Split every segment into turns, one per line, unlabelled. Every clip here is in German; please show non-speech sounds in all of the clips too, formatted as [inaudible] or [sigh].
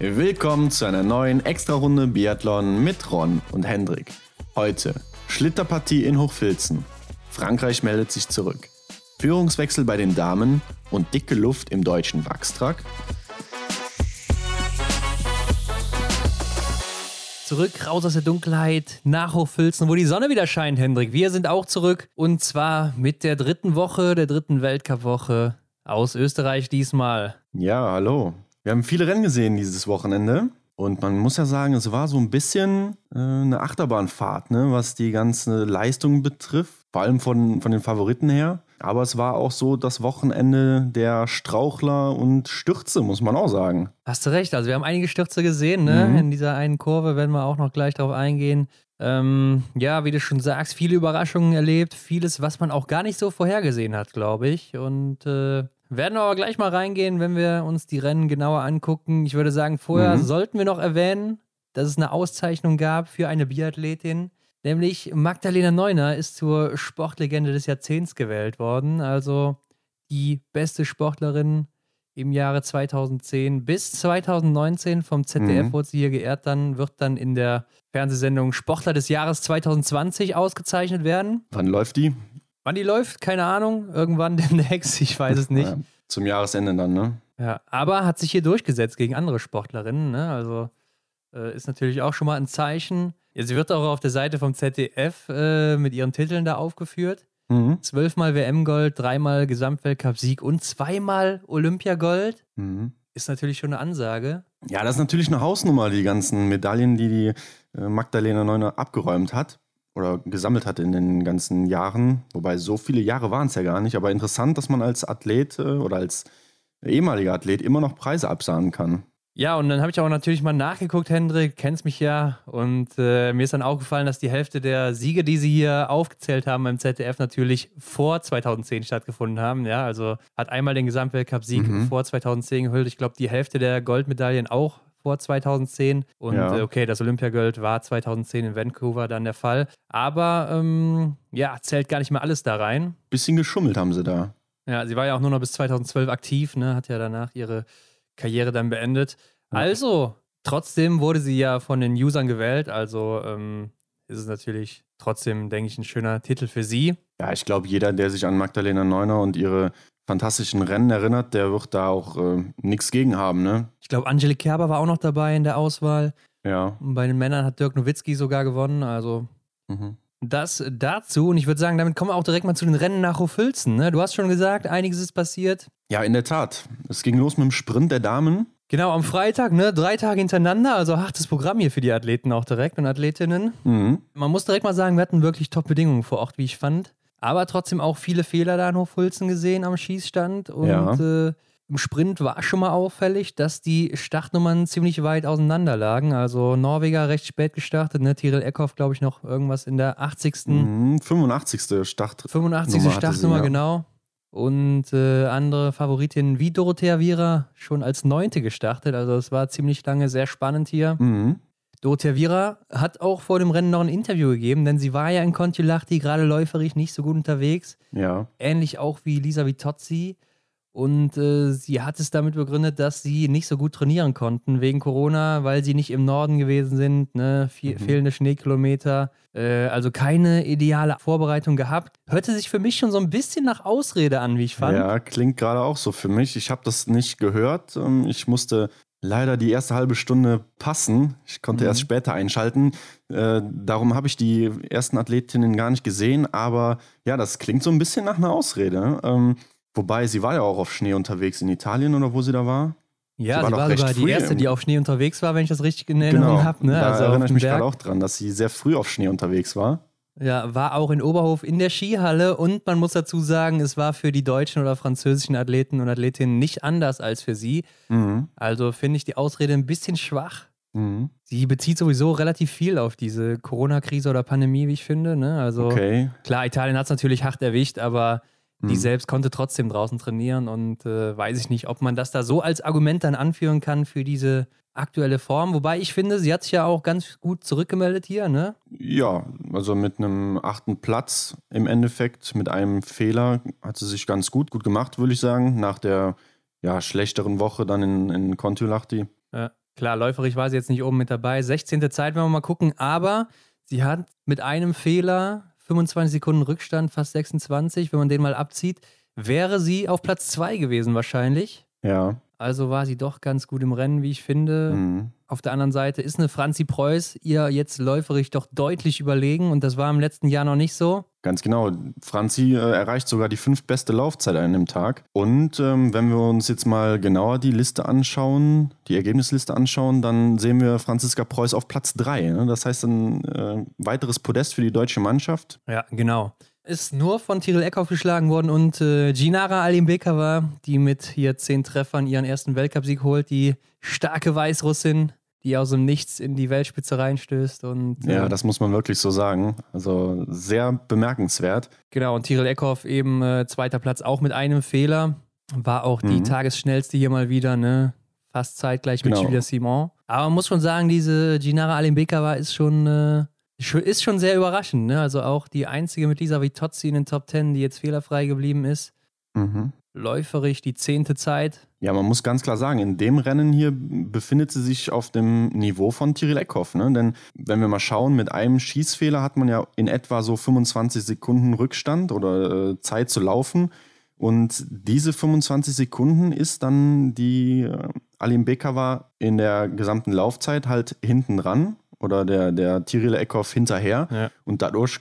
Willkommen zu einer neuen Extra-Runde Biathlon mit Ron und Hendrik. Heute Schlitterpartie in Hochfilzen. Frankreich meldet sich zurück. Führungswechsel bei den Damen und dicke Luft im deutschen Wachstruck.
Zurück, raus aus der Dunkelheit, nach Hochfilzen, wo die Sonne wieder scheint, Hendrik. Wir sind auch zurück und zwar mit der dritten Woche, der dritten Weltcup-Woche aus Österreich diesmal.
Ja, hallo. Wir haben viele Rennen gesehen dieses Wochenende. Und man muss ja sagen, es war so ein bisschen äh, eine Achterbahnfahrt, ne, was die ganze Leistung betrifft. Vor allem von, von den Favoriten her. Aber es war auch so das Wochenende der Strauchler und Stürze, muss man auch sagen.
Hast du recht. Also, wir haben einige Stürze gesehen, ne? Mhm. In dieser einen Kurve werden wir auch noch gleich drauf eingehen. Ähm, ja, wie du schon sagst, viele Überraschungen erlebt, vieles, was man auch gar nicht so vorhergesehen hat, glaube ich. Und äh, werden wir aber gleich mal reingehen, wenn wir uns die Rennen genauer angucken. Ich würde sagen, vorher mhm. sollten wir noch erwähnen, dass es eine Auszeichnung gab für eine Biathletin. Nämlich Magdalena Neuner ist zur Sportlegende des Jahrzehnts gewählt worden. Also die beste Sportlerin im Jahre 2010 bis 2019 vom ZDF mhm. wurde sie hier geehrt. Dann wird dann in der Fernsehsendung Sportler des Jahres 2020 ausgezeichnet werden.
Wann läuft die?
Wann die läuft, keine Ahnung. Irgendwann [laughs] demnächst, ich weiß es nicht. Ja,
zum Jahresende dann, ne?
Ja, aber hat sich hier durchgesetzt gegen andere Sportlerinnen, ne? Also äh, ist natürlich auch schon mal ein Zeichen. Ja, sie wird auch auf der Seite vom ZDF äh, mit ihren Titeln da aufgeführt. Mhm. Zwölfmal WM-Gold, dreimal Gesamtweltcup-Sieg und zweimal Olympiagold. Mhm. Ist natürlich schon eine Ansage.
Ja, das ist natürlich eine Hausnummer, die ganzen Medaillen, die die äh, Magdalena Neuner abgeräumt hat oder gesammelt hat in den ganzen Jahren. Wobei so viele Jahre waren es ja gar nicht. Aber interessant, dass man als Athlet äh, oder als ehemaliger Athlet immer noch Preise absahnen kann.
Ja, und dann habe ich auch natürlich mal nachgeguckt, Hendrik, kennst mich ja. Und äh, mir ist dann aufgefallen, dass die Hälfte der Siege, die sie hier aufgezählt haben beim ZDF, natürlich vor 2010 stattgefunden haben. Ja, also hat einmal den Gesamtweltcup-Sieg mhm. vor 2010 gehüllt. Ich glaube, die Hälfte der Goldmedaillen auch vor 2010. Und ja. äh, okay, das Olympiagold war 2010 in Vancouver dann der Fall. Aber ähm, ja, zählt gar nicht mehr alles da rein.
Bisschen geschummelt haben sie da.
Ja, sie war ja auch nur noch bis 2012 aktiv, ne? hat ja danach ihre Karriere dann beendet. Ja. Also, trotzdem wurde sie ja von den Usern gewählt. Also ähm, ist es natürlich trotzdem, denke ich, ein schöner Titel für sie.
Ja, ich glaube, jeder, der sich an Magdalena Neuner und ihre fantastischen Rennen erinnert, der wird da auch äh, nichts gegen haben, ne?
Ich glaube, Angelique Kerber war auch noch dabei in der Auswahl.
Ja.
Und bei den Männern hat Dirk Nowitzki sogar gewonnen, also mhm. das dazu. Und ich würde sagen, damit kommen wir auch direkt mal zu den Rennen nach Hofülzen. Ne? Du hast schon gesagt, einiges ist passiert.
Ja, in der Tat. Es ging los mit dem Sprint der Damen.
Genau, am Freitag, ne? Drei Tage hintereinander, also hartes Programm hier für die Athleten auch direkt und Athletinnen. Mhm. Man muss direkt mal sagen, wir hatten wirklich Top-Bedingungen vor Ort, wie ich fand. Aber trotzdem auch viele Fehler da in Hofhulzen gesehen am Schießstand. Und ja. äh, im Sprint war schon mal auffällig, dass die Startnummern ziemlich weit auseinander lagen. Also Norweger recht spät gestartet, ne? Tyrell Eckhoff, glaube ich, noch irgendwas in der 80.
Mhm, 85. Start
85. Startnummer, ja. genau. Und äh, andere Favoritinnen wie Dorothea Viera schon als Neunte gestartet. Also es war ziemlich lange sehr spannend hier. Mhm. Dorothea Viera hat auch vor dem Rennen noch ein Interview gegeben, denn sie war ja in Kontiolahti gerade läuferisch nicht so gut unterwegs.
Ja.
Ähnlich auch wie Lisa Vitozzi. Und äh, sie hat es damit begründet, dass sie nicht so gut trainieren konnten wegen Corona, weil sie nicht im Norden gewesen sind, ne? Fe mhm. fehlende Schneekilometer, äh, also keine ideale Vorbereitung gehabt. Hörte sich für mich schon so ein bisschen nach Ausrede an, wie ich fand.
Ja, klingt gerade auch so für mich. Ich habe das nicht gehört. Ähm, ich musste leider die erste halbe Stunde passen. Ich konnte mhm. erst später einschalten. Äh, darum habe ich die ersten Athletinnen gar nicht gesehen. Aber ja, das klingt so ein bisschen nach einer Ausrede. Ähm, wobei, sie war ja auch auf Schnee unterwegs in Italien oder wo sie da war.
Ja, sie war, sie war sogar die erste, die auf Schnee unterwegs war, wenn ich das richtig in Erinnerung genau, habe. Ne?
Da also erinnere ich mich gerade auch dran, dass sie sehr früh auf Schnee unterwegs war.
Ja, war auch in Oberhof in der Skihalle und man muss dazu sagen, es war für die deutschen oder französischen Athleten und Athletinnen nicht anders als für sie. Mhm. Also finde ich die Ausrede ein bisschen schwach. Mhm. Sie bezieht sowieso relativ viel auf diese Corona-Krise oder Pandemie, wie ich finde. Ne? Also okay. klar, Italien hat es natürlich hart erwischt, aber die mhm. selbst konnte trotzdem draußen trainieren und äh, weiß ich nicht, ob man das da so als Argument dann anführen kann für diese aktuelle Form. Wobei ich finde, sie hat sich ja auch ganz gut zurückgemeldet hier, ne?
Ja, also mit einem achten Platz im Endeffekt, mit einem Fehler hat sie sich ganz gut, gut gemacht, würde ich sagen, nach der ja, schlechteren Woche dann in, in Kontiolahti.
Ja. Klar, läuferig war sie jetzt nicht oben mit dabei. 16. Zeit, wenn wir mal gucken, aber sie hat mit einem Fehler 25 Sekunden Rückstand, fast 26, wenn man den mal abzieht, wäre sie auf Platz 2 gewesen wahrscheinlich.
Ja.
Also war sie doch ganz gut im Rennen, wie ich finde. Mhm. Auf der anderen Seite ist eine Franzi Preuß ihr jetzt läuferig doch deutlich überlegen und das war im letzten Jahr noch nicht so.
Ganz genau. Franzi äh, erreicht sogar die fünftbeste Laufzeit an einem Tag. Und ähm, wenn wir uns jetzt mal genauer die Liste anschauen, die Ergebnisliste anschauen, dann sehen wir Franziska Preuß auf Platz 3. Ne? Das heißt ein äh, weiteres Podest für die deutsche Mannschaft.
Ja, genau ist nur von Tyrell Eckhoff geschlagen worden und äh, Ginara Alimbekova, die mit hier zehn Treffern ihren ersten Weltcupsieg holt, die starke Weißrussin, die aus dem Nichts in die Weltspitze reinstößt. Und,
äh, ja, das muss man wirklich so sagen. Also sehr bemerkenswert.
Genau, und Tyrell Eckhoff eben äh, zweiter Platz auch mit einem Fehler. War auch die mhm. Tagesschnellste hier mal wieder, ne? Fast zeitgleich mit genau. Julia Simon. Aber man muss schon sagen, diese Ginara Alimbekova ist schon äh, ist schon sehr überraschend, ne? Also auch die einzige mit Lisa Vitozzi in den Top Ten, die jetzt fehlerfrei geblieben ist. Mhm. Läuferig die zehnte Zeit.
Ja, man muss ganz klar sagen, in dem Rennen hier befindet sie sich auf dem Niveau von Tiril Eckhoff. Ne? Denn wenn wir mal schauen, mit einem Schießfehler hat man ja in etwa so 25 Sekunden Rückstand oder äh, Zeit zu laufen. Und diese 25 Sekunden ist dann die äh, Alim Bekava in der gesamten Laufzeit halt hinten dran oder der, der Tiril Eckhoff hinterher. Ja. Und dadurch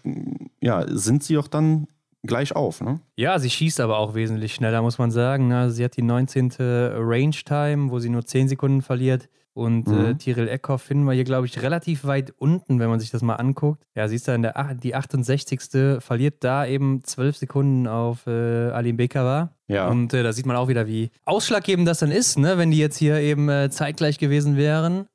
ja, sind sie auch dann gleich auf. Ne?
Ja, sie schießt aber auch wesentlich schneller, muss man sagen. Also sie hat die 19. Range Time, wo sie nur 10 Sekunden verliert. Und äh, mhm. äh, Tiril Eckhoff finden wir hier, glaube ich, relativ weit unten, wenn man sich das mal anguckt. Ja, sie ist da in der die 68. verliert da eben 12 Sekunden auf äh, Alim Bekava. Ja. Und äh, da sieht man auch wieder, wie ausschlaggebend das dann ist, ne? wenn die jetzt hier eben äh, zeitgleich gewesen wären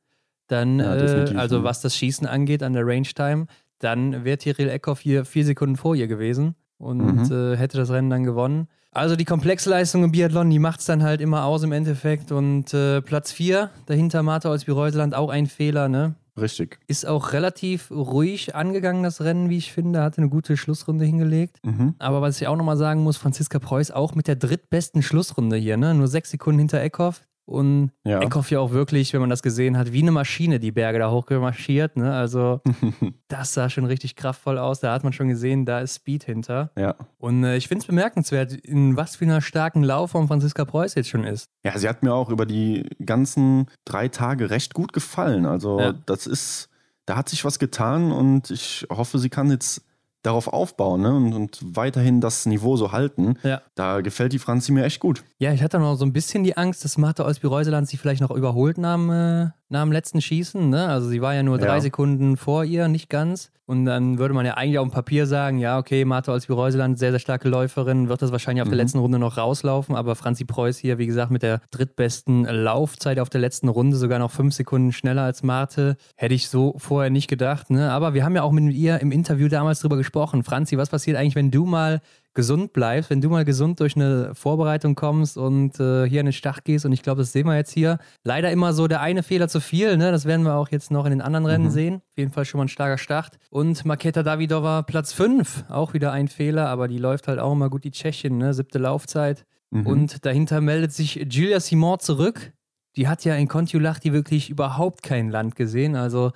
dann, ja, äh, also was das Schießen angeht an der Range Time, dann wäre Tyrell Eckhoff hier vier Sekunden vor ihr gewesen und mhm. äh, hätte das Rennen dann gewonnen. Also die Komplexleistung im Biathlon, die macht es dann halt immer aus im Endeffekt. Und äh, Platz 4, dahinter Martha Olsby-Reuseland, auch ein Fehler, ne?
Richtig.
Ist auch relativ ruhig angegangen, das Rennen, wie ich finde. Hatte eine gute Schlussrunde hingelegt. Mhm. Aber was ich auch nochmal sagen muss, Franziska Preuß auch mit der drittbesten Schlussrunde hier, ne? Nur sechs Sekunden hinter Eckhoff. Und ja. Eckhoff ja auch wirklich, wenn man das gesehen hat, wie eine Maschine die Berge da hochgemarschiert. Ne? Also [laughs] das sah schon richtig kraftvoll aus. Da hat man schon gesehen, da ist Speed hinter.
Ja.
Und äh, ich finde es bemerkenswert, in was für einer starken Laufform Franziska Preuß jetzt schon ist.
Ja, sie hat mir auch über die ganzen drei Tage recht gut gefallen. Also ja. das ist, da hat sich was getan und ich hoffe, sie kann jetzt darauf aufbauen ne? und, und, weiterhin das Niveau so halten. Ja. Da gefällt die Franzi mir echt gut.
Ja, ich hatte noch so ein bisschen die Angst, dass Martha Olsby-Reuseland sie vielleicht noch überholt nach dem, äh, nach dem letzten Schießen. Ne? Also sie war ja nur drei ja. Sekunden vor ihr, nicht ganz. Und dann würde man ja eigentlich auf dem Papier sagen, ja, okay, Martha Olsby-Reuseland, sehr, sehr starke Läuferin, wird das wahrscheinlich auf mhm. der letzten Runde noch rauslaufen. Aber Franzi Preuß hier, wie gesagt, mit der drittbesten Laufzeit auf der letzten Runde, sogar noch fünf Sekunden schneller als Marte. Hätte ich so vorher nicht gedacht. Ne? Aber wir haben ja auch mit ihr im Interview damals drüber gesprochen. Franzi, was passiert eigentlich, wenn du mal gesund bleibst, wenn du mal gesund durch eine Vorbereitung kommst und äh, hier in den Start gehst, und ich glaube, das sehen wir jetzt hier, leider immer so der eine Fehler zu viel, ne? das werden wir auch jetzt noch in den anderen Rennen mhm. sehen. Auf jeden Fall schon mal ein starker Start. Und Maketa Davidova Platz 5, auch wieder ein Fehler, aber die läuft halt auch immer gut, die Tschechin, ne? siebte Laufzeit. Mhm. Und dahinter meldet sich Julia Simon zurück. Die hat ja in Kontiolahti wirklich überhaupt kein Land gesehen. Also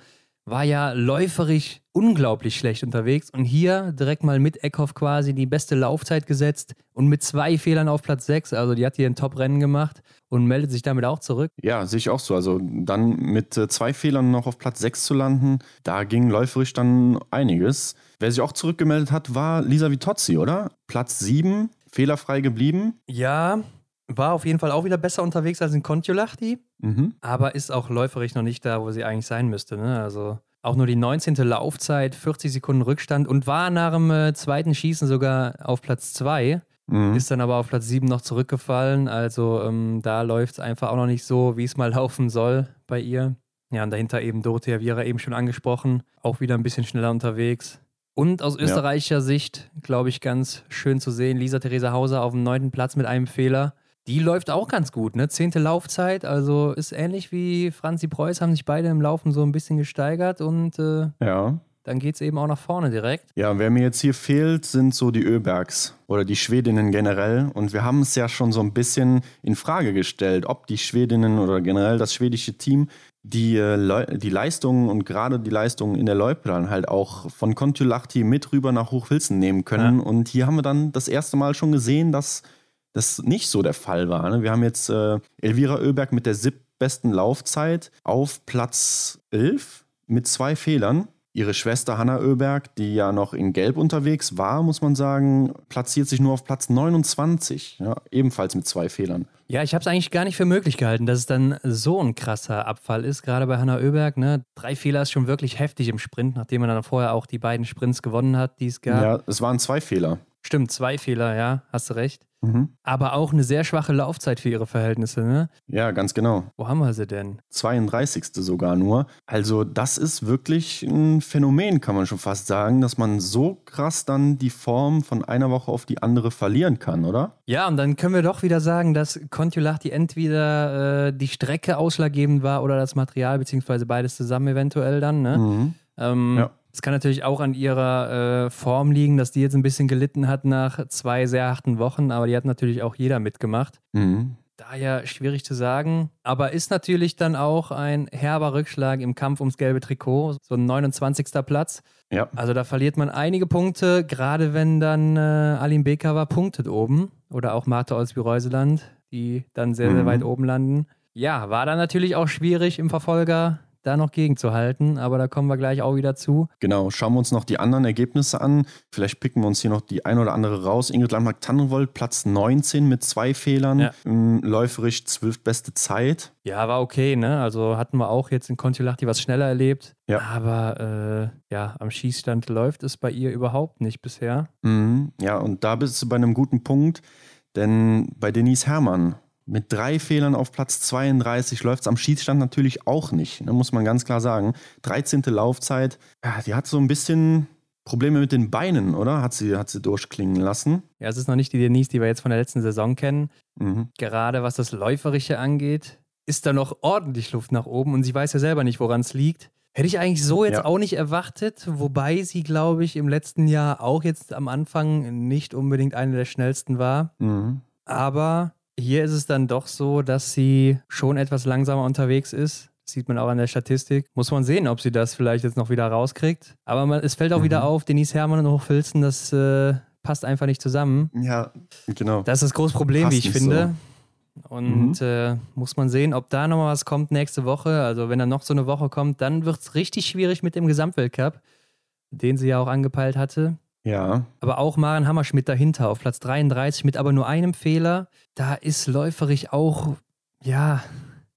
war ja läuferisch unglaublich schlecht unterwegs und hier direkt mal mit Eckhoff quasi die beste Laufzeit gesetzt und mit zwei Fehlern auf Platz 6. Also die hat hier ein Top-Rennen gemacht und meldet sich damit auch zurück.
Ja, sehe ich auch so. Also dann mit äh, zwei Fehlern noch auf Platz 6 zu landen, da ging läuferisch dann einiges. Wer sich auch zurückgemeldet hat, war Lisa Vitozzi, oder? Platz 7, fehlerfrei geblieben.
Ja, war auf jeden Fall auch wieder besser unterwegs als in Kontiolahti, mhm. aber ist auch läuferisch noch nicht da, wo sie eigentlich sein müsste. Ne? Also auch nur die 19. Laufzeit, 40 Sekunden Rückstand und war nach dem äh, zweiten Schießen sogar auf Platz 2. Mhm. Ist dann aber auf Platz 7 noch zurückgefallen. Also ähm, da läuft es einfach auch noch nicht so, wie es mal [laughs] laufen soll bei ihr. Ja, und dahinter eben Dorothea Viera eben schon angesprochen. Auch wieder ein bisschen schneller unterwegs. Und aus österreichischer ja. Sicht, glaube ich, ganz schön zu sehen, Lisa Theresa Hauser auf dem neunten Platz mit einem Fehler. Die läuft auch ganz gut, ne? Zehnte Laufzeit, also ist ähnlich wie Franzi Preuß, haben sich beide im Laufen so ein bisschen gesteigert und äh,
ja.
dann geht es eben auch nach vorne direkt.
Ja, wer mir jetzt hier fehlt, sind so die Öbergs oder die Schwedinnen generell. Und wir haben es ja schon so ein bisschen in Frage gestellt, ob die Schwedinnen oder generell das schwedische Team die, äh, die Leistungen und gerade die Leistungen in der Leuplan halt auch von Kontiolahti mit rüber nach Hochfilzen nehmen können. Ja. Und hier haben wir dann das erste Mal schon gesehen, dass das nicht so der Fall war. Ne? Wir haben jetzt äh, Elvira Oeberg mit der siebtbesten Laufzeit auf Platz 11 mit zwei Fehlern. Ihre Schwester Hanna Oeberg, die ja noch in Gelb unterwegs war, muss man sagen, platziert sich nur auf Platz 29, ja, ebenfalls mit zwei Fehlern.
Ja, ich habe es eigentlich gar nicht für möglich gehalten, dass es dann so ein krasser Abfall ist, gerade bei Hanna Oeberg. Ne? Drei Fehler ist schon wirklich heftig im Sprint, nachdem man dann vorher auch die beiden Sprints gewonnen hat, die es gab.
Ja, es waren zwei Fehler.
Stimmt, zwei Fehler, ja, hast du recht. Mhm. Aber auch eine sehr schwache Laufzeit für ihre Verhältnisse, ne?
Ja, ganz genau.
Wo haben wir sie denn?
32. sogar nur. Also, das ist wirklich ein Phänomen, kann man schon fast sagen, dass man so krass dann die Form von einer Woche auf die andere verlieren kann, oder?
Ja, und dann können wir doch wieder sagen, dass Kontiolahti entweder äh, die Strecke ausschlaggebend war oder das Material, beziehungsweise beides zusammen eventuell dann, ne? Mhm. Ähm, ja. Es kann natürlich auch an ihrer äh, Form liegen, dass die jetzt ein bisschen gelitten hat nach zwei sehr harten Wochen, aber die hat natürlich auch jeder mitgemacht. Mhm. Daher schwierig zu sagen, aber ist natürlich dann auch ein herber Rückschlag im Kampf ums gelbe Trikot, so ein 29. Platz. Ja. Also da verliert man einige Punkte, gerade wenn dann äh, Alim Bekava punktet oben oder auch Martha Olsby-Reuseland, die dann sehr, sehr mhm. weit oben landen. Ja, war dann natürlich auch schwierig im Verfolger da noch gegenzuhalten, aber da kommen wir gleich auch wieder zu.
Genau, schauen wir uns noch die anderen Ergebnisse an. Vielleicht picken wir uns hier noch die ein oder andere raus. Ingrid Landmark-Tannenwold, Platz 19 mit zwei Fehlern, ja. Ähm, läuferisch zwölf beste Zeit.
Ja, war okay, ne? Also hatten wir auch jetzt in Kontiolahti was schneller erlebt. Ja. Aber äh, ja, am Schießstand läuft es bei ihr überhaupt nicht bisher.
Mhm. Ja, und da bist du bei einem guten Punkt, denn bei Denise Herrmann mit drei Fehlern auf Platz 32 läuft es am Schießstand natürlich auch nicht, ne, muss man ganz klar sagen. 13. Laufzeit, ja, die hat so ein bisschen Probleme mit den Beinen, oder? Hat sie, hat sie durchklingen lassen.
Ja, es ist noch nicht die Denise, die wir jetzt von der letzten Saison kennen. Mhm. Gerade was das Läuferische angeht, ist da noch ordentlich Luft nach oben und sie weiß ja selber nicht, woran es liegt. Hätte ich eigentlich so jetzt ja. auch nicht erwartet, wobei sie, glaube ich, im letzten Jahr auch jetzt am Anfang nicht unbedingt eine der schnellsten war. Mhm. Aber hier ist es dann doch so, dass sie schon etwas langsamer unterwegs ist. sieht man auch an der Statistik. Muss man sehen, ob sie das vielleicht jetzt noch wieder rauskriegt. Aber man, es fällt auch mhm. wieder auf, Denise Hermann und Hochfilzen, das äh, passt einfach nicht zusammen.
Ja, genau.
Das ist das große Problem, passt wie ich finde. So. Und mhm. äh, muss man sehen, ob da nochmal was kommt nächste Woche. Also wenn da noch so eine Woche kommt, dann wird es richtig schwierig mit dem Gesamtweltcup, den sie ja auch angepeilt hatte.
Ja.
Aber auch Maren Hammerschmidt dahinter auf Platz 33 mit aber nur einem Fehler. Da ist läuferig auch, ja,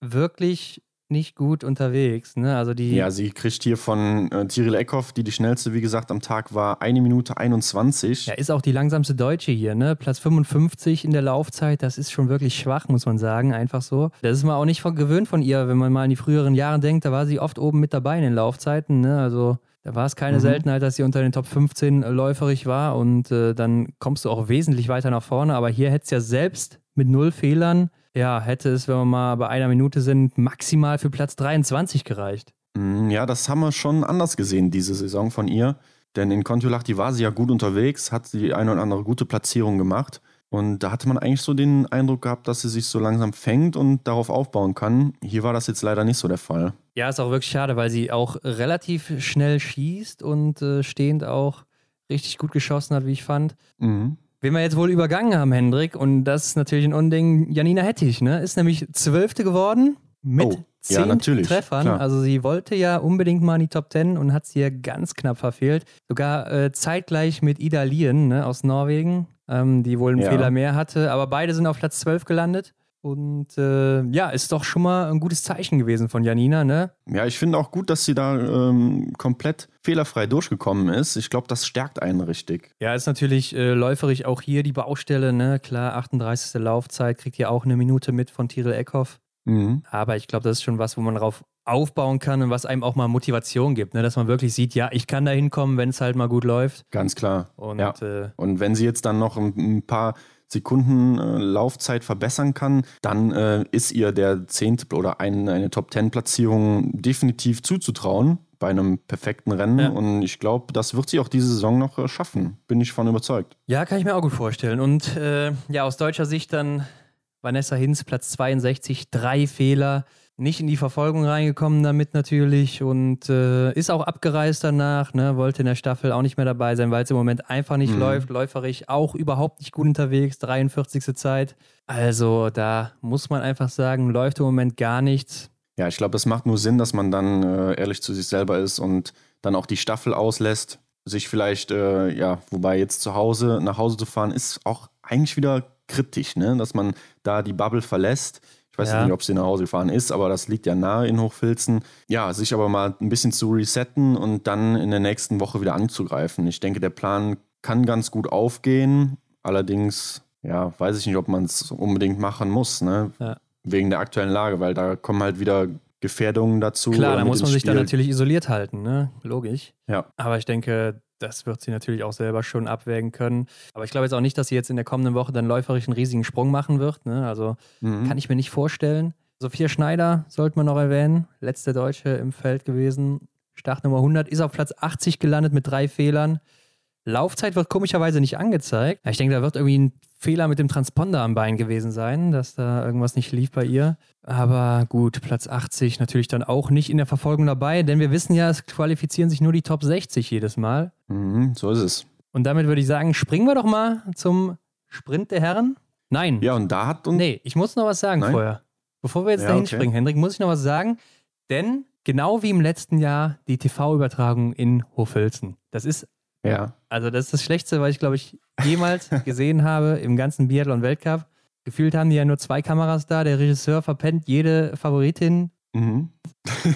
wirklich nicht gut unterwegs. Ne? Also die
ja, sie kriegt hier von äh, Tiril Eckhoff, die die schnellste, wie gesagt, am Tag war, eine Minute 21.
Ja, ist auch die langsamste Deutsche hier, ne? Platz 55 in der Laufzeit, das ist schon wirklich schwach, muss man sagen, einfach so. Das ist man auch nicht von, gewöhnt von ihr, wenn man mal an die früheren Jahre denkt, da war sie oft oben mit dabei in den Laufzeiten, ne? Also da war es keine mhm. Seltenheit, dass sie unter den Top 15 läuferig war und äh, dann kommst du auch wesentlich weiter nach vorne. Aber hier hätte es ja selbst mit null Fehlern, ja, hätte es, wenn wir mal bei einer Minute sind, maximal für Platz 23 gereicht.
Mhm, ja, das haben wir schon anders gesehen, diese Saison von ihr. Denn in Kontiolahti war sie ja gut unterwegs, hat die eine oder andere gute Platzierung gemacht. Und da hatte man eigentlich so den Eindruck gehabt, dass sie sich so langsam fängt und darauf aufbauen kann. Hier war das jetzt leider nicht so der Fall.
Ja, ist auch wirklich schade, weil sie auch relativ schnell schießt und äh, stehend auch richtig gut geschossen hat, wie ich fand. Mhm. Wen wir jetzt wohl übergangen haben, Hendrik, und das ist natürlich ein Unding, Janina Hettich, ne? Ist nämlich Zwölfte geworden mit oh, zehn ja, Treffern. Klar. Also sie wollte ja unbedingt mal in die Top Ten und hat sie ja ganz knapp verfehlt. Sogar äh, zeitgleich mit Ida Lien ne, aus Norwegen ähm, die wohl einen ja. Fehler mehr hatte. Aber beide sind auf Platz 12 gelandet. Und äh, ja, ist doch schon mal ein gutes Zeichen gewesen von Janina, ne?
Ja, ich finde auch gut, dass sie da ähm, komplett fehlerfrei durchgekommen ist. Ich glaube, das stärkt einen richtig.
Ja, ist natürlich äh, läuferig auch hier die Baustelle, ne? Klar, 38. Laufzeit, kriegt ihr auch eine Minute mit von Tyrell Eckhoff. Mhm. Aber ich glaube, das ist schon was, wo man drauf aufbauen kann und was einem auch mal Motivation gibt, ne? dass man wirklich sieht, ja, ich kann da hinkommen, wenn es halt mal gut läuft.
Ganz klar.
Und,
ja. äh, und wenn sie jetzt dann noch ein, ein, paar Sekunden äh, Laufzeit verbessern kann, dann äh, ist ihr der zehnte oder ein, eine Top-10-Platzierung definitiv zuzutrauen bei einem perfekten Rennen. Ja. Und ich glaube, das wird sie auch diese Saison noch äh, schaffen. Bin ich von überzeugt.
Ja, kann ich mir auch gut vorstellen. Und äh, ja, aus deutscher Sicht dann Vanessa Hinz, Platz 62, drei Fehler nicht in die Verfolgung reingekommen damit natürlich und äh, ist auch abgereist danach, ne? wollte in der Staffel auch nicht mehr dabei sein, weil es im Moment einfach nicht mhm. läuft, läuferisch auch überhaupt nicht gut unterwegs, 43. Zeit. Also da muss man einfach sagen, läuft im Moment gar nichts.
Ja, ich glaube, es macht nur Sinn, dass man dann äh, ehrlich zu sich selber ist und dann auch die Staffel auslässt, sich vielleicht, äh, ja, wobei jetzt zu Hause, nach Hause zu fahren, ist auch eigentlich wieder kritisch, ne? dass man da die Bubble verlässt weiß ja. nicht, ob sie nach Hause gefahren ist, aber das liegt ja nahe in Hochfilzen. Ja, sich aber mal ein bisschen zu resetten und dann in der nächsten Woche wieder anzugreifen. Ich denke, der Plan kann ganz gut aufgehen. Allerdings, ja, weiß ich nicht, ob man es unbedingt machen muss, ne? Ja. Wegen der aktuellen Lage, weil da kommen halt wieder Gefährdungen dazu.
Klar, da muss man sich dann natürlich isoliert halten, ne? Logisch.
Ja.
Aber ich denke, das wird sie natürlich auch selber schon abwägen können. Aber ich glaube jetzt auch nicht, dass sie jetzt in der kommenden Woche dann läuferisch einen riesigen Sprung machen wird. Ne? Also mhm. kann ich mir nicht vorstellen. Sophia Schneider sollte man noch erwähnen. Letzte Deutsche im Feld gewesen. Startnummer 100 ist auf Platz 80 gelandet mit drei Fehlern. Laufzeit wird komischerweise nicht angezeigt. Ich denke, da wird irgendwie ein Fehler mit dem Transponder am Bein gewesen sein, dass da irgendwas nicht lief bei ihr. Aber gut, Platz 80 natürlich dann auch nicht in der Verfolgung dabei, denn wir wissen ja, es qualifizieren sich nur die Top 60 jedes Mal.
Mhm, so ist es.
Und damit würde ich sagen, springen wir doch mal zum Sprint der Herren. Nein.
Ja, und da hat uns.
Nee, ich muss noch was sagen Nein? vorher. Bevor wir jetzt ja, dahin okay. springen, Hendrik, muss ich noch was sagen. Denn genau wie im letzten Jahr die TV-Übertragung in Hofilzen. Das ist
ja.
Also, das ist das Schlechteste, was ich, glaube ich, jemals [laughs] gesehen habe im ganzen Biathlon-Weltcup. Gefühlt haben die ja nur zwei Kameras da. Der Regisseur verpennt jede Favoritin. Mhm.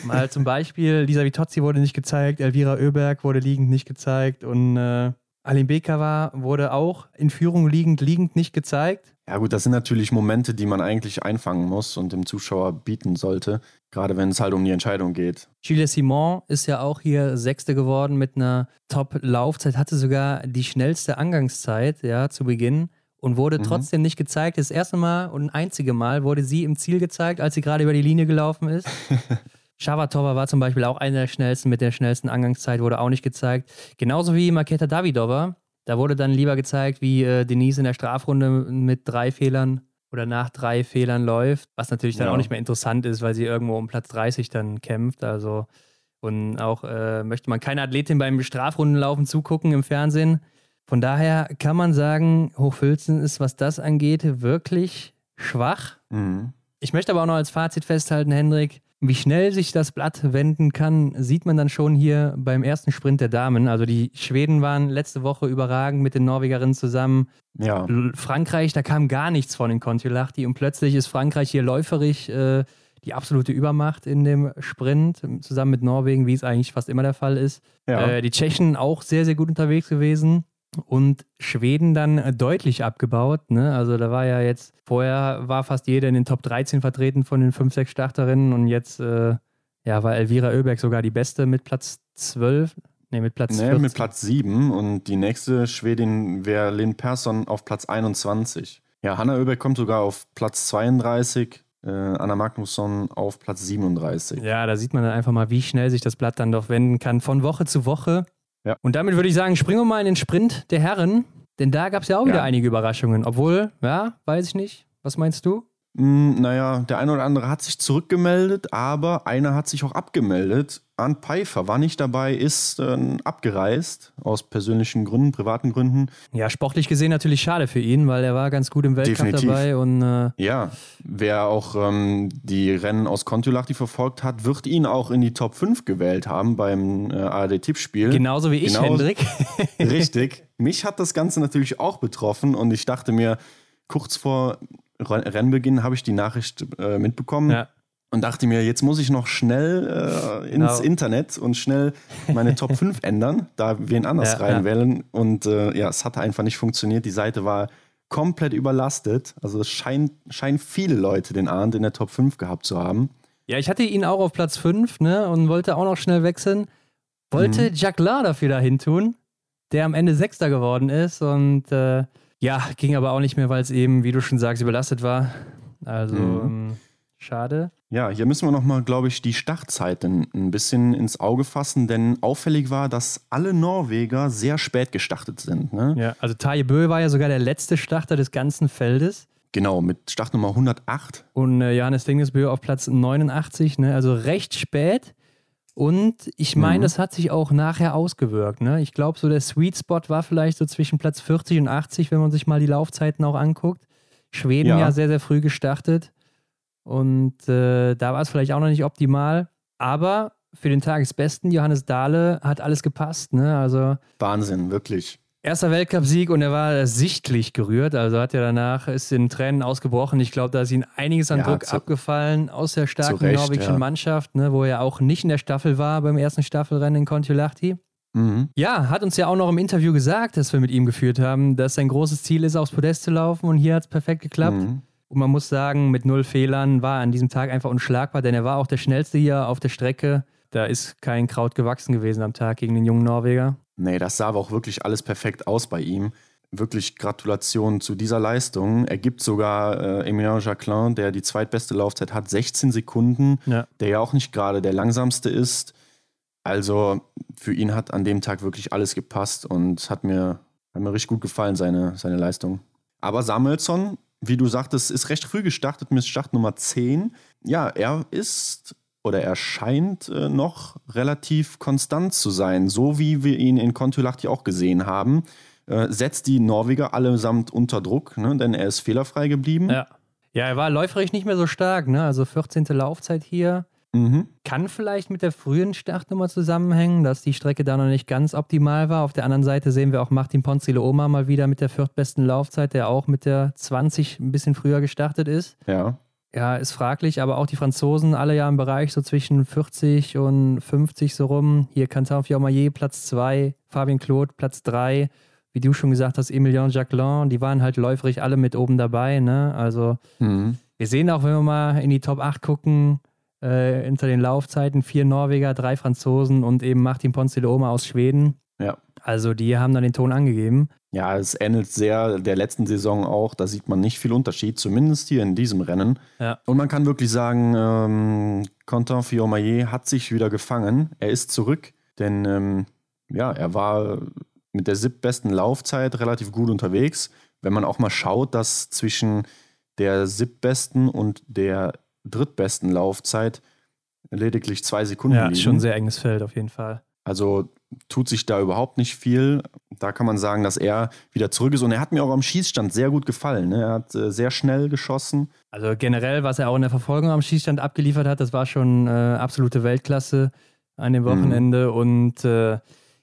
Mal zum Beispiel, Lisa Vitozzi wurde nicht gezeigt, Elvira Oeberg wurde liegend nicht gezeigt und äh, Alim Bekava wurde auch in Führung liegend, liegend nicht gezeigt.
Ja gut, das sind natürlich Momente, die man eigentlich einfangen muss und dem Zuschauer bieten sollte, gerade wenn es halt um die Entscheidung geht.
Gilles Simon ist ja auch hier Sechste geworden mit einer Top-Laufzeit, hatte sogar die schnellste Angangszeit ja, zu Beginn und wurde mhm. trotzdem nicht gezeigt. Das erste Mal und einzige Mal wurde sie im Ziel gezeigt, als sie gerade über die Linie gelaufen ist. [laughs] Shavatova war zum Beispiel auch einer der schnellsten mit der schnellsten Angangszeit, wurde auch nicht gezeigt. Genauso wie Maketa Davidova. Da wurde dann lieber gezeigt, wie äh, Denise in der Strafrunde mit drei Fehlern oder nach drei Fehlern läuft, was natürlich dann ja. auch nicht mehr interessant ist, weil sie irgendwo um Platz 30 dann kämpft. Also und auch äh, möchte man keine Athletin beim Strafrundenlaufen zugucken im Fernsehen. Von daher kann man sagen, Hochfilzen ist, was das angeht, wirklich schwach. Mhm. Ich möchte aber auch noch als Fazit festhalten, Hendrik, wie schnell sich das Blatt wenden kann, sieht man dann schon hier beim ersten Sprint der Damen. Also die Schweden waren letzte Woche überragend mit den Norwegerinnen zusammen.
Ja.
Frankreich, da kam gar nichts von den Kontiolahti und plötzlich ist Frankreich hier läuferig äh, die absolute Übermacht in dem Sprint, zusammen mit Norwegen, wie es eigentlich fast immer der Fall ist. Ja. Äh, die Tschechen auch sehr, sehr gut unterwegs gewesen und Schweden dann deutlich abgebaut. Ne? Also da war ja jetzt, vorher war fast jeder in den Top 13 vertreten von den 5, 6 Starterinnen und jetzt äh, ja, war Elvira Oeberg sogar die beste mit Platz 12. Nee, mit Platz nee,
mit Platz 7 und die nächste Schwedin wäre Lynn Persson auf Platz 21. Ja, Hanna Oeberg kommt sogar auf Platz 32, äh, Anna Magnusson auf Platz 37.
Ja, da sieht man dann einfach mal, wie schnell sich das Blatt dann doch wenden kann, von Woche zu Woche. Ja. Und damit würde ich sagen, springen wir mal in den Sprint der Herren, denn da gab es ja auch wieder einige Überraschungen. Obwohl, ja, weiß ich nicht. Was meinst du?
Mm, naja, der eine oder andere hat sich zurückgemeldet, aber einer hat sich auch abgemeldet. Arndt Pfeiffer war nicht dabei, ist äh, abgereist aus persönlichen Gründen, privaten Gründen.
Ja, sportlich gesehen natürlich schade für ihn, weil er war ganz gut im Weltcup Definitiv. dabei. Und, äh
ja, wer auch ähm, die Rennen aus Kontiolahti verfolgt hat, wird ihn auch in die Top 5 gewählt haben beim äh, ARD-Tippspiel.
Genauso wie ich, Genauso, Hendrik.
richtig. Mich hat das Ganze natürlich auch betroffen und ich dachte mir, kurz vor Rennbeginn habe ich die Nachricht äh, mitbekommen. Ja. Und dachte mir, jetzt muss ich noch schnell äh, ins genau. Internet und schnell meine Top [laughs] 5 ändern, da wen anders ja, reinwählen. Ja. Und äh, ja, es hat einfach nicht funktioniert. Die Seite war komplett überlastet. Also es scheint, scheinen viele Leute den Arndt in der Top 5 gehabt zu haben.
Ja, ich hatte ihn auch auf Platz 5 ne, und wollte auch noch schnell wechseln. Wollte mhm. Jacques Lar dafür dahin tun, der am Ende Sechster geworden ist. Und äh, Ja, ging aber auch nicht mehr, weil es eben, wie du schon sagst, überlastet war. Also mhm. ähm, schade.
Ja, hier müssen wir nochmal, glaube ich, die Startzeiten ein bisschen ins Auge fassen, denn auffällig war, dass alle Norweger sehr spät gestartet sind. Ne?
Ja, also Taje Bö war ja sogar der letzte Starter des ganzen Feldes.
Genau, mit Startnummer 108.
Und äh, Johannes Dingesbö auf Platz 89, ne? also recht spät. Und ich meine, mhm. das hat sich auch nachher ausgewirkt. Ne? Ich glaube, so der Sweet Spot war vielleicht so zwischen Platz 40 und 80, wenn man sich mal die Laufzeiten auch anguckt. Schweden ja, ja sehr, sehr früh gestartet. Und äh, da war es vielleicht auch noch nicht optimal. Aber für den Tagesbesten, Johannes Dahle, hat alles gepasst. Ne? Also,
Wahnsinn, wirklich.
Erster Weltcupsieg und er war sichtlich gerührt. Also hat er danach, ist in Tränen ausgebrochen. Ich glaube, da ist ihm einiges an ja, Druck zu, abgefallen aus der starken Recht, norwegischen ja. Mannschaft, ne, wo er auch nicht in der Staffel war beim ersten Staffelrennen in Kontiolahti. Mhm. Ja, hat uns ja auch noch im Interview gesagt, das wir mit ihm geführt haben, dass sein großes Ziel ist, aufs Podest zu laufen und hier hat es perfekt geklappt. Mhm. Und man muss sagen, mit null Fehlern war er an diesem Tag einfach unschlagbar, denn er war auch der schnellste hier auf der Strecke. Da ist kein Kraut gewachsen gewesen am Tag gegen den jungen Norweger.
Nee, das sah aber auch wirklich alles perfekt aus bei ihm. Wirklich Gratulation zu dieser Leistung. Er gibt sogar äh, Emilien Jacquelin, der die zweitbeste Laufzeit hat, 16 Sekunden, ja. der ja auch nicht gerade der langsamste ist. Also für ihn hat an dem Tag wirklich alles gepasst und hat mir, hat mir richtig gut gefallen, seine, seine Leistung. Aber Samuelsson, wie du sagtest, ist recht früh gestartet mit Start Nummer 10. Ja, er ist oder er scheint äh, noch relativ konstant zu sein, so wie wir ihn in Kontulahti auch gesehen haben. Äh, setzt die Norweger allesamt unter Druck, ne? denn er ist fehlerfrei geblieben.
Ja. ja, er war läuferisch nicht mehr so stark, ne? also 14. Laufzeit hier. Mhm. Kann vielleicht mit der frühen Startnummer zusammenhängen, dass die Strecke da noch nicht ganz optimal war. Auf der anderen Seite sehen wir auch Martin Ponzile Oma mal wieder mit der viertbesten Laufzeit, der auch mit der 20 ein bisschen früher gestartet ist.
Ja
ja, ist fraglich, aber auch die Franzosen alle ja im Bereich so zwischen 40 und 50 so rum. Hier Quentin Fiormaillet Platz 2, Fabien Claude Platz 3, wie du schon gesagt hast, Emilien Jacquelin, die waren halt läuferig alle mit oben dabei. Ne? Also mhm. wir sehen auch, wenn wir mal in die Top 8 gucken, äh, hinter den Laufzeiten vier Norweger, drei Franzosen und eben Martin Ponce de Oma aus Schweden.
Ja.
Also die haben dann den Ton angegeben.
Ja, es ähnelt sehr der letzten Saison auch. Da sieht man nicht viel Unterschied, zumindest hier in diesem Rennen. Ja. Und man kann wirklich sagen, ähm, Quentin Fiormaillet hat sich wieder gefangen. Er ist zurück, denn ähm, ja, er war mit der siebtbesten Laufzeit relativ gut unterwegs. Wenn man auch mal schaut, dass zwischen der siebtbesten und der drittbesten Laufzeit lediglich zwei Sekunden
ja, liegen. Ja, schon ein sehr enges Feld auf jeden Fall.
Also tut sich da überhaupt nicht viel. Da kann man sagen, dass er wieder zurück ist. Und er hat mir auch am Schießstand sehr gut gefallen. Ne? Er hat äh, sehr schnell geschossen.
Also generell, was er auch in der Verfolgung am Schießstand abgeliefert hat, das war schon äh, absolute Weltklasse an dem Wochenende. Mhm. Und äh,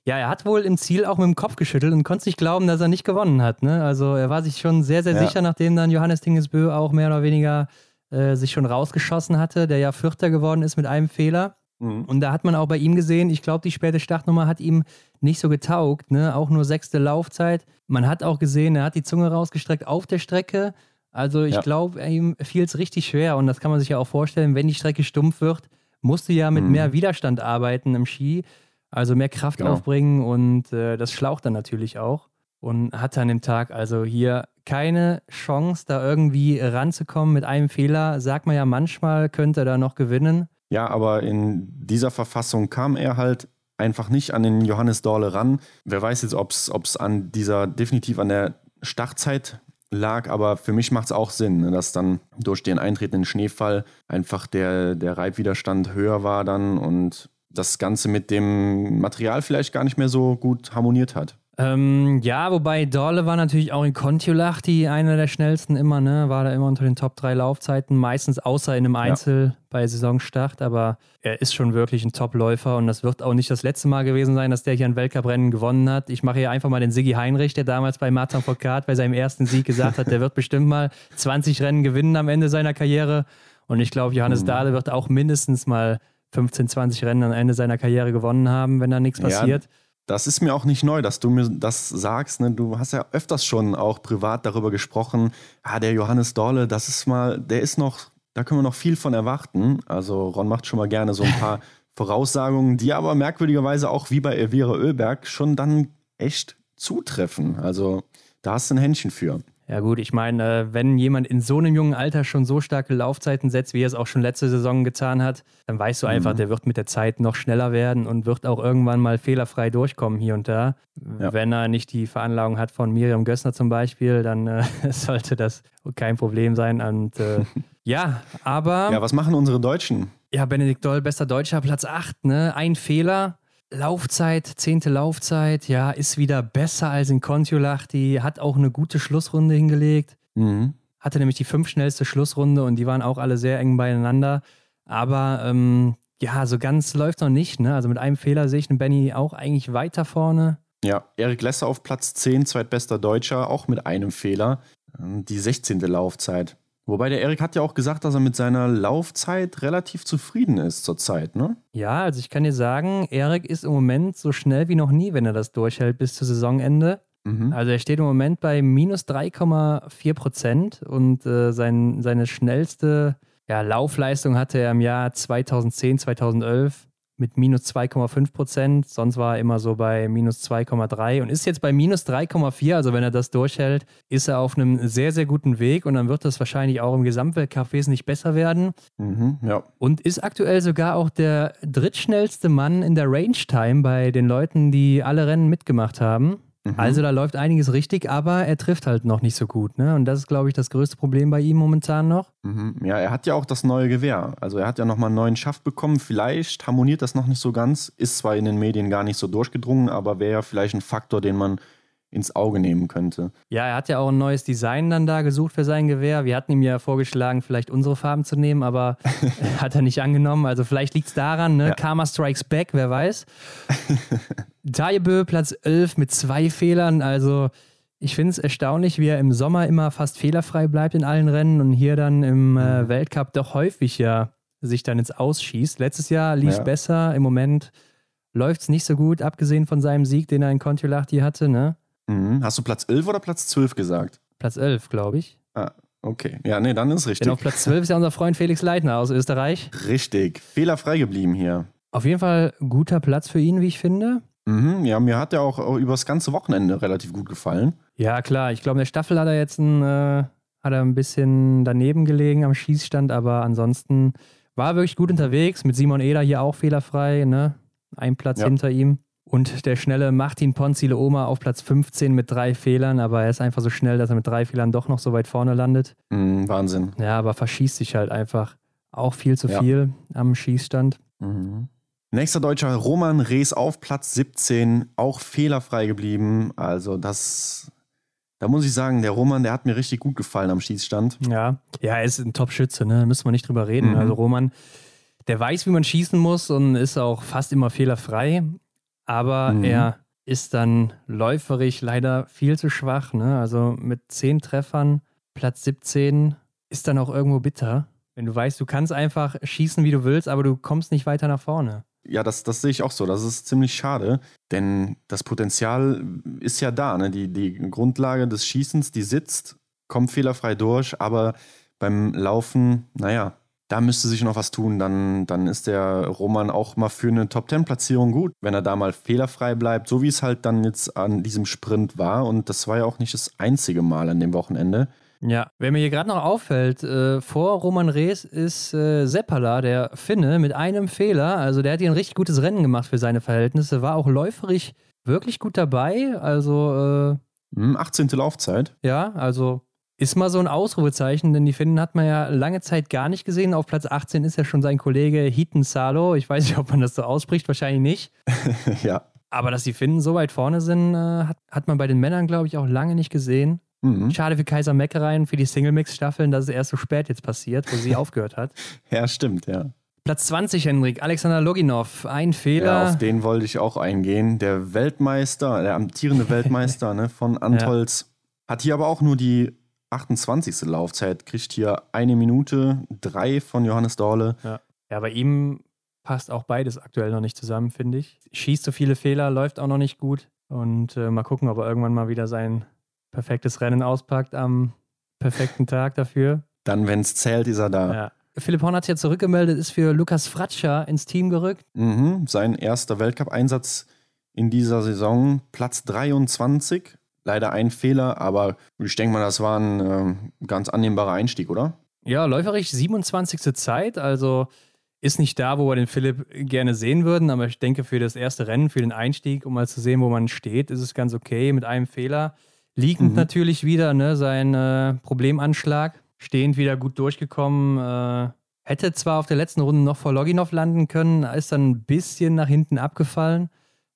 ja, er hat wohl im Ziel auch mit dem Kopf geschüttelt und konnte sich glauben, dass er nicht gewonnen hat. Ne? Also er war sich schon sehr, sehr ja. sicher, nachdem dann Johannes Dingesbö auch mehr oder weniger äh, sich schon rausgeschossen hatte, der ja Vierter geworden ist mit einem Fehler. Mhm. Und da hat man auch bei ihm gesehen, ich glaube, die späte Startnummer hat ihm nicht so getaugt, ne? auch nur sechste Laufzeit. Man hat auch gesehen, er hat die Zunge rausgestreckt auf der Strecke. Also ich ja. glaube, ihm fiel es richtig schwer und das kann man sich ja auch vorstellen, wenn die Strecke stumpf wird, musst du ja mit mhm. mehr Widerstand arbeiten im Ski, also mehr Kraft genau. aufbringen und äh, das schlaucht dann natürlich auch. Und hatte an dem Tag also hier keine Chance, da irgendwie ranzukommen mit einem Fehler. Sagt man ja manchmal, könnte er da noch gewinnen.
Ja, aber in dieser Verfassung kam er halt einfach nicht an den Johannes Dorle ran. Wer weiß jetzt, ob es an dieser, definitiv an der Startzeit lag, aber für mich macht es auch Sinn, ne, dass dann durch den eintretenden Schneefall einfach der, der Reibwiderstand höher war dann und das Ganze mit dem Material vielleicht gar nicht mehr so gut harmoniert hat.
Ähm, ja, wobei Dorle war natürlich auch in Kontiolahti einer der schnellsten immer, ne? War da immer unter den Top 3 Laufzeiten, meistens außer in einem Einzel ja. bei Saisonstart, aber er ist schon wirklich ein Top-Läufer und das wird auch nicht das letzte Mal gewesen sein, dass der hier ein Weltcuprennen gewonnen hat. Ich mache hier einfach mal den Siggi Heinrich, der damals bei Martin Foucault bei seinem ersten Sieg gesagt hat, der wird bestimmt mal 20 Rennen gewinnen am Ende seiner Karriere. Und ich glaube, Johannes mhm. Dahle wird auch mindestens mal 15, 20 Rennen am Ende seiner Karriere gewonnen haben, wenn da nichts passiert.
Ja das ist mir auch nicht neu, dass du mir das sagst. Ne? Du hast ja öfters schon auch privat darüber gesprochen. Ah, der Johannes Dorle, das ist mal, der ist noch, da können wir noch viel von erwarten. Also Ron macht schon mal gerne so ein paar [laughs] Voraussagungen, die aber merkwürdigerweise auch wie bei Elvira Oeberg schon dann echt zutreffen. Also da hast du ein Händchen für.
Ja gut, ich meine, äh, wenn jemand in so einem jungen Alter schon so starke Laufzeiten setzt, wie er es auch schon letzte Saison getan hat, dann weißt du einfach, mhm. der wird mit der Zeit noch schneller werden und wird auch irgendwann mal fehlerfrei durchkommen hier und da. Ja. Wenn er nicht die Veranlagung hat von Miriam Gössner zum Beispiel, dann äh, [laughs] sollte das kein Problem sein. Und äh, [laughs] ja, aber.
Ja, was machen unsere Deutschen?
Ja, Benedikt Doll, bester Deutscher, Platz 8, ne? Ein Fehler. Laufzeit, zehnte Laufzeit, ja, ist wieder besser als in Kontiolahti, hat auch eine gute Schlussrunde hingelegt. Mhm. Hatte nämlich die fünf schnellste Schlussrunde und die waren auch alle sehr eng beieinander. Aber ähm, ja, so ganz läuft noch nicht. Ne? Also mit einem Fehler sehe ich den Benny auch eigentlich weiter vorne.
Ja, Erik Lesser auf Platz 10, zweitbester Deutscher, auch mit einem Fehler. Die 16. Laufzeit. Wobei der Erik hat ja auch gesagt, dass er mit seiner Laufzeit relativ zufrieden ist zurzeit, ne?
Ja, also ich kann dir sagen, Erik ist im Moment so schnell wie noch nie, wenn er das durchhält bis zu Saisonende. Mhm. Also er steht im Moment bei minus 3,4 Prozent und äh, sein, seine schnellste ja, Laufleistung hatte er im Jahr 2010, 2011 mit minus 2,5 Prozent. Sonst war er immer so bei minus 2,3 und ist jetzt bei minus 3,4. Also wenn er das durchhält, ist er auf einem sehr, sehr guten Weg und dann wird das wahrscheinlich auch im Gesamtweltcup wesentlich besser werden. Mhm, ja. Und ist aktuell sogar auch der drittschnellste Mann in der Range Time bei den Leuten, die alle Rennen mitgemacht haben. Mhm. Also da läuft einiges richtig, aber er trifft halt noch nicht so gut. Ne? Und das ist, glaube ich, das größte Problem bei ihm momentan noch.
Mhm. Ja, er hat ja auch das neue Gewehr. Also er hat ja nochmal einen neuen Schaft bekommen. Vielleicht harmoniert das noch nicht so ganz. Ist zwar in den Medien gar nicht so durchgedrungen, aber wäre ja vielleicht ein Faktor, den man ins Auge nehmen könnte.
Ja, er hat ja auch ein neues Design dann da gesucht für sein Gewehr. Wir hatten ihm ja vorgeschlagen, vielleicht unsere Farben zu nehmen, aber [laughs] hat er nicht angenommen. Also vielleicht liegt es daran, ne? Ja. Karma Strikes Back, wer weiß. [laughs] Tajebö Platz 11 mit zwei Fehlern. Also ich finde es erstaunlich, wie er im Sommer immer fast fehlerfrei bleibt in allen Rennen und hier dann im äh, mhm. Weltcup doch häufig ja sich dann ins Ausschießt. Letztes Jahr lief es ja. besser, im Moment läuft es nicht so gut, abgesehen von seinem Sieg, den er in Kontiolahti hatte, ne?
Mhm. Hast du Platz 11 oder Platz 12 gesagt?
Platz 11, glaube ich.
Ah, okay. Ja, nee, dann ist richtig.
Denn auf Platz 12 ist ja unser Freund Felix Leitner aus Österreich.
Richtig. Fehlerfrei geblieben hier.
Auf jeden Fall guter Platz für ihn, wie ich finde.
Mhm, ja, mir hat er auch über das ganze Wochenende relativ gut gefallen.
Ja, klar. Ich glaube, in der Staffel hat er jetzt ein, äh, hat er ein bisschen daneben gelegen am Schießstand, aber ansonsten war er wirklich gut unterwegs. Mit Simon Eder hier auch fehlerfrei, ne? Ein Platz ja. hinter ihm. Und der schnelle Martin Ponzile Oma auf Platz 15 mit drei Fehlern, aber er ist einfach so schnell, dass er mit drei Fehlern doch noch so weit vorne landet.
Mm, Wahnsinn.
Ja, aber verschießt sich halt einfach auch viel zu ja. viel am Schießstand.
Mhm. Nächster Deutscher Roman Rees auf Platz 17, auch fehlerfrei geblieben. Also das, da muss ich sagen, der Roman, der hat mir richtig gut gefallen am Schießstand.
Ja, ja, er ist ein Top-Schütze, ne? müssen wir nicht drüber reden. Mhm. Also Roman, der weiß, wie man schießen muss und ist auch fast immer fehlerfrei aber mhm. er ist dann läuferig leider viel zu schwach. Ne? Also mit zehn Treffern, Platz 17, ist dann auch irgendwo bitter. Wenn du weißt, du kannst einfach schießen, wie du willst, aber du kommst nicht weiter nach vorne.
Ja, das, das sehe ich auch so. Das ist ziemlich schade, denn das Potenzial ist ja da. Ne? Die, die Grundlage des Schießens, die sitzt, kommt fehlerfrei durch, aber beim Laufen, naja, da müsste sich noch was tun. Dann, dann ist der Roman auch mal für eine Top-10-Platzierung gut, wenn er da mal fehlerfrei bleibt, so wie es halt dann jetzt an diesem Sprint war. Und das war ja auch nicht das einzige Mal an dem Wochenende.
Ja, wer mir hier gerade noch auffällt, äh, vor Roman Rees ist äh, Seppala, der Finne, mit einem Fehler. Also der hat hier ein richtig gutes Rennen gemacht für seine Verhältnisse, war auch läuferig wirklich gut dabei. Also
äh, 18. Hm, Laufzeit.
Ja, also ist mal so ein Ausrufezeichen, denn die Finnen hat man ja lange Zeit gar nicht gesehen. Auf Platz 18 ist ja schon sein Kollege Hiten Salo. Ich weiß nicht, ob man das so ausspricht, wahrscheinlich nicht. [laughs]
ja.
Aber dass die Finnen so weit vorne sind, äh, hat, hat man bei den Männern, glaube ich, auch lange nicht gesehen. Mhm. Schade für Kaiser Meckereien, für die Single-Mix-Staffeln, dass es erst so spät jetzt passiert, wo sie [laughs] aufgehört hat.
Ja, stimmt, ja.
Platz 20, Henrik, Alexander Loginov. Ein Fehler. Ja,
auf den wollte ich auch eingehen. Der Weltmeister, der amtierende [laughs] Weltmeister ne, von Antolz, ja. hat hier aber auch nur die 28. Laufzeit, kriegt hier eine Minute, drei von Johannes Dorle.
Ja. ja, bei ihm passt auch beides aktuell noch nicht zusammen, finde ich. Schießt so viele Fehler, läuft auch noch nicht gut. Und äh, mal gucken, ob er irgendwann mal wieder sein perfektes Rennen auspackt am perfekten Tag dafür.
Dann, wenn es zählt, ist er da.
Ja. Philipp Horn hat sich ja zurückgemeldet, ist für Lukas Fratscher ins Team gerückt.
Mhm, sein erster Weltcup-Einsatz in dieser Saison, Platz 23 leider ein Fehler, aber ich denke mal, das war ein äh, ganz annehmbarer Einstieg, oder?
Ja, läuferisch 27. Zeit, also ist nicht da, wo wir den Philipp gerne sehen würden, aber ich denke, für das erste Rennen, für den Einstieg, um mal zu sehen, wo man steht, ist es ganz okay mit einem Fehler. Liegend mhm. natürlich wieder, ne, sein äh, Problemanschlag. Stehend wieder gut durchgekommen. Äh, hätte zwar auf der letzten Runde noch vor Loginov landen können, ist dann ein bisschen nach hinten abgefallen.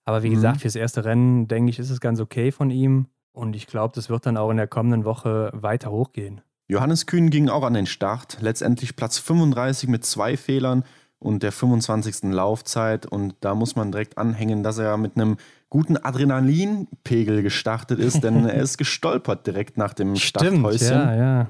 Aber wie mhm. gesagt, fürs erste Rennen, denke ich, ist es ganz okay von ihm. Und ich glaube, das wird dann auch in der kommenden Woche weiter hochgehen.
Johannes Kühn ging auch an den Start. Letztendlich Platz 35 mit zwei Fehlern und der 25. Laufzeit. Und da muss man direkt anhängen, dass er mit einem guten Adrenalinpegel gestartet ist, denn er ist [laughs] gestolpert direkt nach dem Starthäuschen.
Ja, ja.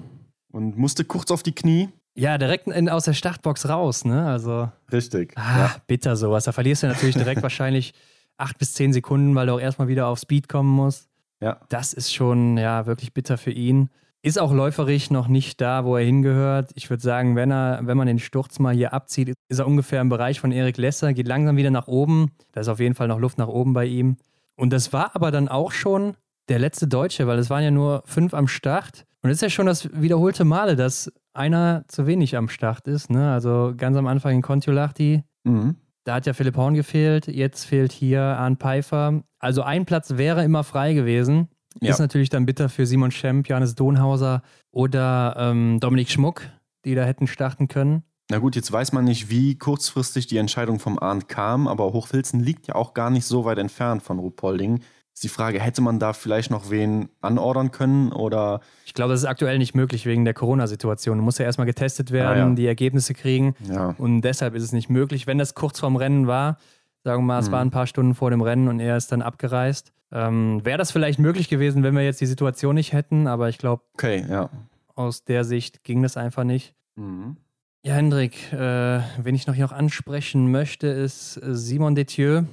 Und musste kurz auf die Knie.
Ja, direkt in, aus der Startbox raus, ne? Also.
Richtig.
Ah, ja. bitter sowas. Da verlierst du natürlich direkt [laughs] wahrscheinlich acht bis zehn Sekunden, weil du auch erstmal wieder auf Speed kommen musst.
Ja.
Das ist schon, ja, wirklich bitter für ihn. Ist auch läuferisch noch nicht da, wo er hingehört. Ich würde sagen, wenn, er, wenn man den Sturz mal hier abzieht, ist er ungefähr im Bereich von Erik Lesser, geht langsam wieder nach oben. Da ist auf jeden Fall noch Luft nach oben bei ihm. Und das war aber dann auch schon der letzte Deutsche, weil es waren ja nur fünf am Start. Und es ist ja schon das wiederholte Male, dass einer zu wenig am Start ist. Ne? Also ganz am Anfang in Kontiolahti. Mhm. Da hat ja Philipp Horn gefehlt. Jetzt fehlt hier Arne Pfeiffer. Also ein Platz wäre immer frei gewesen. Ja. Ist natürlich dann bitter für Simon Schemp, Johannes Donhauser oder ähm, Dominik Schmuck, die da hätten starten können.
Na gut, jetzt weiß man nicht, wie kurzfristig die Entscheidung vom Arndt kam, aber Hochfilzen liegt ja auch gar nicht so weit entfernt von Ruhpolding. Ist die Frage, hätte man da vielleicht noch wen anordern können oder?
Ich glaube, das ist aktuell nicht möglich wegen der Corona-Situation. Muss ja erstmal getestet werden, ah, ja. die Ergebnisse kriegen.
Ja.
Und deshalb ist es nicht möglich. Wenn das kurz vorm Rennen war, sagen wir mal, es hm. war ein paar Stunden vor dem Rennen und er ist dann abgereist, ähm, Wäre das vielleicht möglich gewesen, wenn wir jetzt die Situation nicht hätten, aber ich glaube,
okay, ja.
aus der Sicht ging das einfach nicht. Mhm. Ja, Hendrik, äh, wen ich noch hier auch ansprechen möchte, ist äh, Simon Detieu,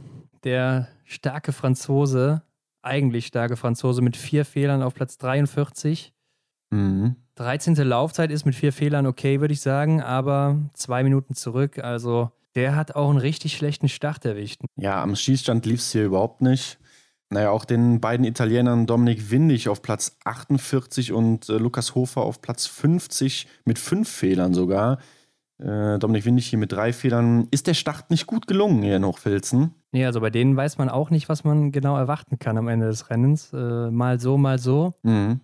der starke Franzose, eigentlich starke Franzose mit vier Fehlern auf Platz 43. Mhm. 13. Laufzeit ist mit vier Fehlern okay, würde ich sagen, aber zwei Minuten zurück. Also der hat auch einen richtig schlechten Start erwischt.
Ja, am Schießstand lief es hier überhaupt nicht. Naja, auch den beiden Italienern Dominik Windig auf Platz 48 und äh, Lukas Hofer auf Platz 50 mit fünf Fehlern sogar. Äh, Dominik Windig hier mit drei Fehlern. Ist der Start nicht gut gelungen hier in Hochfilzen?
Nee, also bei denen weiß man auch nicht, was man genau erwarten kann am Ende des Rennens. Äh, mal so, mal so. Mhm.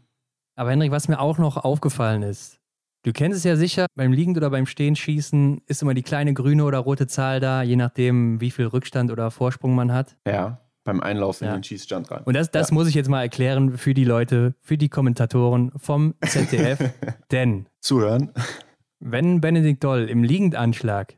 Aber Henrik, was mir auch noch aufgefallen ist, du kennst es ja sicher, beim Liegend- oder beim Stehenschießen ist immer die kleine grüne oder rote Zahl da, je nachdem, wie viel Rückstand oder Vorsprung man hat.
Ja beim Einlauf in den Schießstand rein.
Und das, das ja. muss ich jetzt mal erklären für die Leute, für die Kommentatoren vom ZDF. [laughs] Denn
zuhören.
Wenn Benedikt Doll im Liegendanschlag